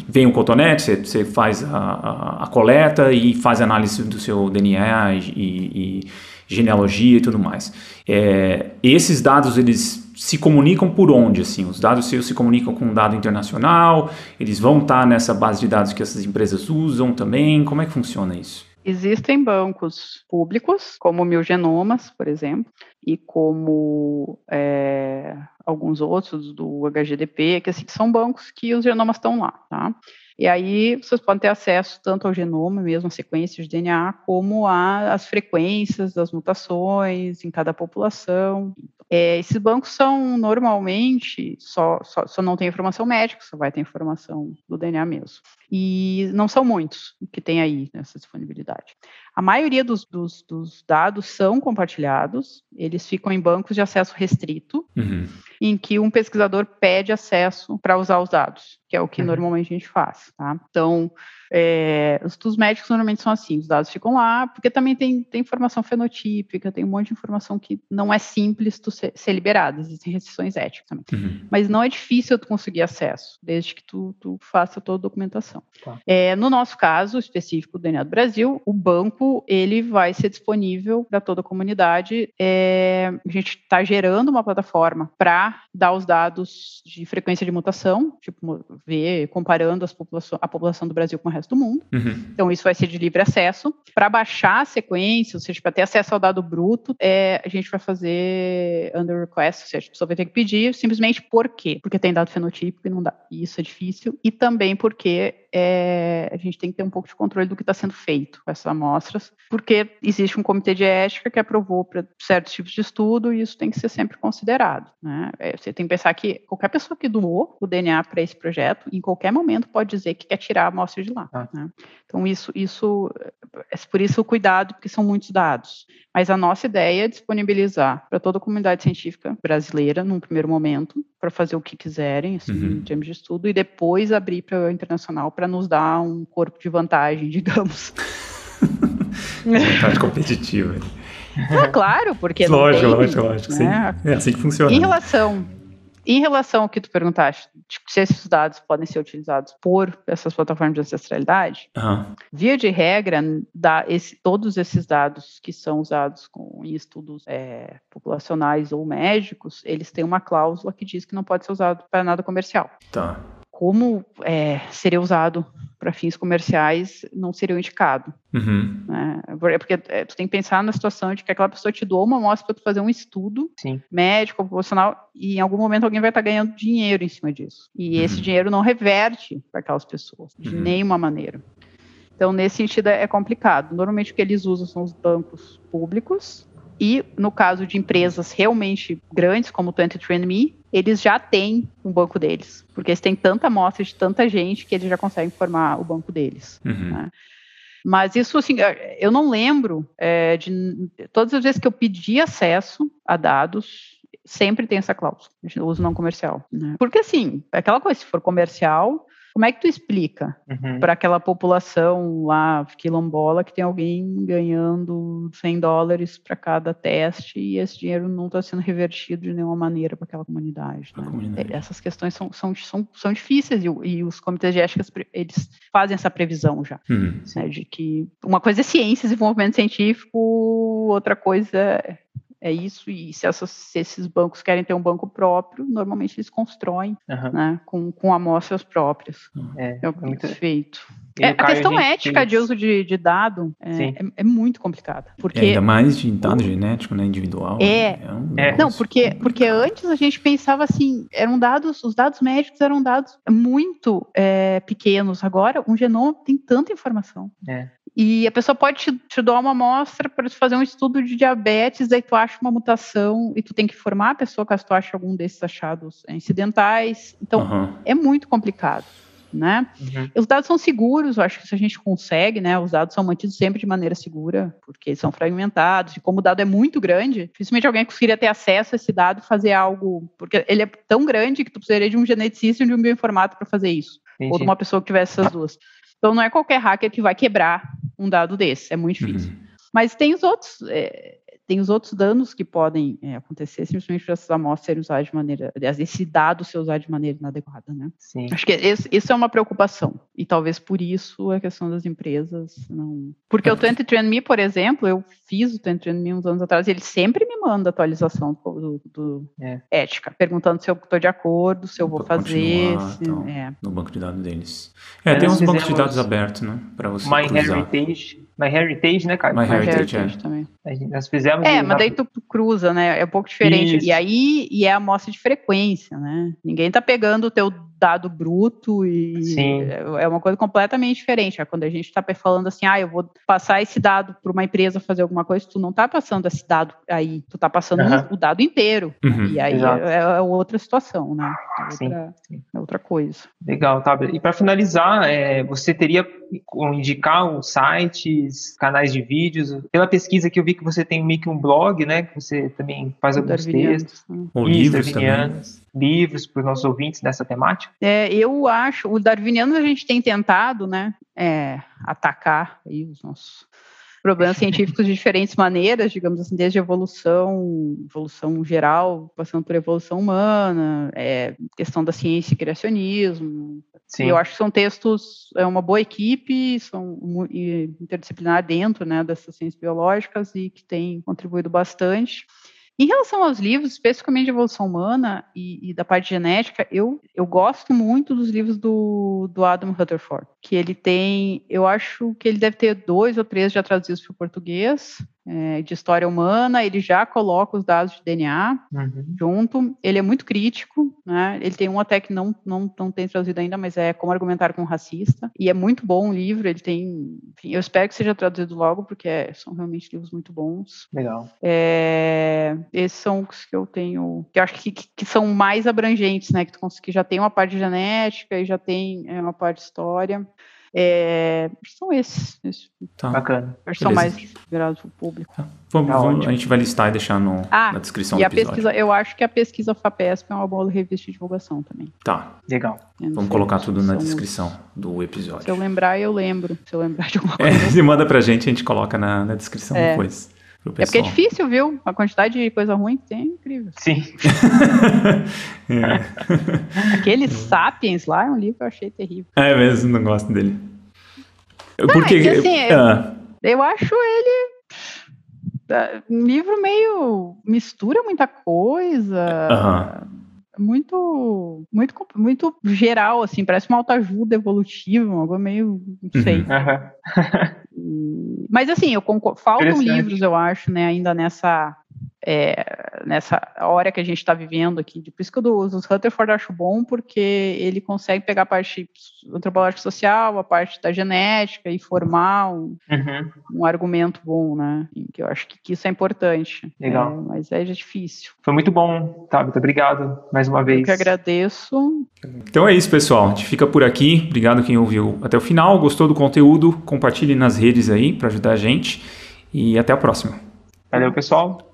vem o cotonete você, você faz a, a, a, coleta e faz análise do seu DNA e, e, e genealogia e tudo mais é, esses dados eles se comunicam por onde assim os dados seus se comunicam com um dado internacional eles vão estar nessa base de dados que essas empresas usam também como é que funciona isso Existem bancos públicos, como o Mil Genomas, por exemplo, e como é, alguns outros do HGDP, que assim, são bancos que os genomas estão lá, tá? E aí vocês podem ter acesso tanto ao genoma, mesmo a sequência de DNA, como às frequências das mutações em cada população. É, esses bancos são normalmente só, só, só, não tem informação médica, só vai ter informação do DNA mesmo. E não são muitos que tem aí nessa disponibilidade. A maioria dos, dos, dos, dados são compartilhados, eles ficam em bancos de acesso restrito, uhum. em que um pesquisador pede acesso para usar os dados, que é o que uhum. normalmente a gente faz. Tá? Então, é, os estudos médicos normalmente são assim, os dados ficam lá, porque também tem, tem informação fenotípica, tem um monte de informação que não é simples tu ser, ser liberada, existem restrições éticas também. Uhum. Mas não é difícil tu conseguir acesso, desde que tu, tu faça toda a documentação. Tá. É, no nosso caso específico do DNA do Brasil, o banco ele vai ser disponível para toda a comunidade. É, a gente está gerando uma plataforma para dar os dados de frequência de mutação, tipo, ver, comparando população, a população do Brasil com o resto resto do mundo. Uhum. Então, isso vai ser de livre acesso. Para baixar a sequência, ou seja, para ter acesso ao dado bruto, é, a gente vai fazer under request, ou seja, a pessoa vai ter que pedir simplesmente por quê? Porque tem dado fenotípico e não dá. E isso é difícil. E também porque é, a gente tem que ter um pouco de controle do que está sendo feito com essas amostras, porque existe um comitê de ética que aprovou para certos tipos de estudo e isso tem que ser sempre considerado. Né? É, você tem que pensar que qualquer pessoa que doou o DNA para esse projeto, em qualquer momento pode dizer que quer tirar a amostra de lá. Ah. Né? Então, isso, isso, é por isso o cuidado, porque são muitos dados. Mas a nossa ideia é disponibilizar para toda a comunidade científica brasileira, num primeiro momento, para fazer o que quiserem, assim, uhum. em termos de estudo, e depois abrir para o internacional para nos dar um corpo de vantagem, digamos. vantagem competitiva. Ah, claro, porque. Lógico, tem, lógico, lógico. Né? Sim. É assim que funciona. Em relação, em relação ao que tu perguntaste, tipo, se esses dados podem ser utilizados por essas plataformas de ancestralidade, uhum. via de regra, dá esse, todos esses dados que são usados com, em estudos é, populacionais ou médicos, eles têm uma cláusula que diz que não pode ser usado para nada comercial. Tá como é, seria usado para fins comerciais não seria indicado. Uhum. Né? É porque é, tu tem que pensar na situação de que aquela pessoa te doou uma amostra para tu fazer um estudo Sim. médico, profissional, e em algum momento alguém vai estar tá ganhando dinheiro em cima disso. E uhum. esse dinheiro não reverte para aquelas pessoas, de uhum. nenhuma maneira. Então, nesse sentido, é complicado. Normalmente, o que eles usam são os bancos públicos, e no caso de empresas realmente grandes, como o 23andMe, eles já têm um banco deles, porque eles têm tanta amostra de tanta gente que eles já conseguem formar o banco deles. Uhum. Né? Mas isso, assim, eu não lembro é, de todas as vezes que eu pedi acesso a dados, sempre tem essa cláusula de uso não comercial. Né? Porque, assim, aquela coisa, se for comercial, como é que tu explica uhum. para aquela população lá quilombola que tem alguém ganhando 100 dólares para cada teste e esse dinheiro não está sendo revertido de nenhuma maneira para aquela comunidade, né? comunidade, Essas questões são, são, são, são difíceis e, e, os comitês de ética eles fazem essa previsão já, uhum. né, de que uma coisa é ciência, desenvolvimento científico, outra coisa é isso, e se, essas, se, esses bancos querem ter um banco próprio, normalmente eles constroem uhum. né, com, com amostras próprias. É, é o que é muito feito. É, a questão a ética fez... de uso de, de dado é, é, é, muito complicada. Porque ainda mais de dado o... genético, né, individual. É. Né, um é. Não, porque, porque antes a gente pensava assim, eram dados, os dados médicos eram dados muito é, pequenos. Agora, um genoma tem tanta informação. E a pessoa pode te, te dar uma amostra para fazer um estudo de diabetes, aí tu acha uma mutação e tu tem que formar a pessoa caso tu ache algum desses achados incidentais. Então, uhum. é muito complicado. Né? Uhum. Os dados são seguros, eu acho que se a gente consegue, né? Os dados são mantidos sempre de maneira segura, porque são fragmentados, e como o dado é muito grande, dificilmente alguém conseguiria ter acesso a esse dado e fazer algo, porque ele é tão grande que tu precisaria de um geneticista e de um bioinformático para fazer isso. Entendi. ou de uma pessoa que tivesse essas duas. Então não é qualquer hacker que vai quebrar um dado desse, é muito difícil. Uhum. Mas tem os outros, é, tem os outros danos que podem é, acontecer simplesmente por essas amostras serem usadas de maneira, aliás, esse dado ser usado de maneira inadequada, né? Sim. Acho que esse, isso é uma preocupação e talvez por isso a questão das empresas não, porque o 23andMe, por exemplo, eu fiz o 23andMe uns anos atrás, ele sempre me manda atualização do, do é. ética, perguntando se eu estou de acordo, se eu vou fazer, se, então, é. no banco de dados deles. É, tem uns bancos de dados abertos, né, para você My cruzar. Heritage My Heritage, né, cara? My, My Heritage, Heritage é. também. Nós fizemos. É, mas daí tu cruza, né? É um pouco diferente. Isso. E aí e é a amostra de frequência, né? Ninguém tá pegando o teu dado bruto e Sim. é uma coisa completamente diferente. É quando a gente está falando assim, ah, eu vou passar esse dado para uma empresa fazer alguma coisa, tu não está passando esse dado aí, tu está passando uhum. o dado inteiro. Uhum. E aí é, é, outra situação, né? É outra, Sim. É outra coisa. Legal, tá. E para finalizar, é, você teria indicar um sites, canais de vídeos. Pela pesquisa que eu vi que você tem meio que um blog, né? Que você também faz alguns textos. Né? Ou livros também. Livros para os nossos ouvintes nessa temática. É, eu acho, o Darwiniano a gente tem tentado, né? É, atacar aí os nossos problemas científicos de diferentes maneiras, digamos assim, desde evolução, evolução geral, passando por evolução humana, é, questão da ciência e criacionismo. Sim. eu acho que são textos, é uma boa equipe, são interdisciplinar dentro né, dessas ciências biológicas e que tem contribuído bastante. Em relação aos livros, especificamente de evolução humana e, e, da parte genética, eu, eu gosto muito dos livros do, do Adam Rutherford, que ele tem, eu acho que ele deve ter dois ou três já traduzidos para o português, é, de história humana, ele já coloca os dados de DNA uhum. junto. Ele é muito crítico, né? Ele tem um até que não, não, não tem traduzido ainda, mas é como argumentar com um racista. E é muito bom o livro. Ele tem, enfim, eu espero que seja traduzido logo, porque é, são realmente livros muito bons. Legal. É, esses são os que eu tenho, que eu acho que, que, são mais abrangentes, né? Que tu que já tem uma parte genética e já tem é, uma parte de história. É, são esses. esses. Tá. Bacana. São mais virados para o público. Tá. Vamos, tá vamos, a gente vai listar e deixar no, ah, na descrição e do a episódio. Pesquisa, eu acho que a pesquisa FAPESP é uma boa revista de divulgação também. Tá. Legal. Vamos colocar tudo na descrição do episódio. Se eu lembrar, eu lembro. Se eu lembrar de alguma é, coisa. É, se manda pra gente, a gente coloca na, na descrição é. depois. É porque é difícil, viu? A quantidade de coisa ruim que tem é incrível. Sim. é. Aquele Sapiens lá é um livro que eu achei terrível. É mesmo, não gosto dele. Não, Porque, é assim, ah. eu, eu acho ele ah, um livro meio mistura muita coisa. Muito, muito, muito geral, assim, parece uma autoajuda evolutiva, algo meio, não sei. Uhum. Mas assim, eu concordo, faltam livros, eu acho, né, ainda nessa é, nessa hora que a gente está vivendo aqui. Por isso que eu uso os Rutherford acho bom, porque ele consegue pegar a parte antropológica social, a parte da genética e formar um, uhum. um argumento bom, né? Que eu acho que, que isso é importante. Legal. É, mas é difícil. Foi muito bom, Tabita. Obrigado mais uma vez. Eu que agradeço. Então é isso, pessoal. A gente fica por aqui. Obrigado quem ouviu até o final. Gostou do conteúdo? Compartilhe nas redes aí para ajudar a gente. E até a próxima. Valeu, pessoal.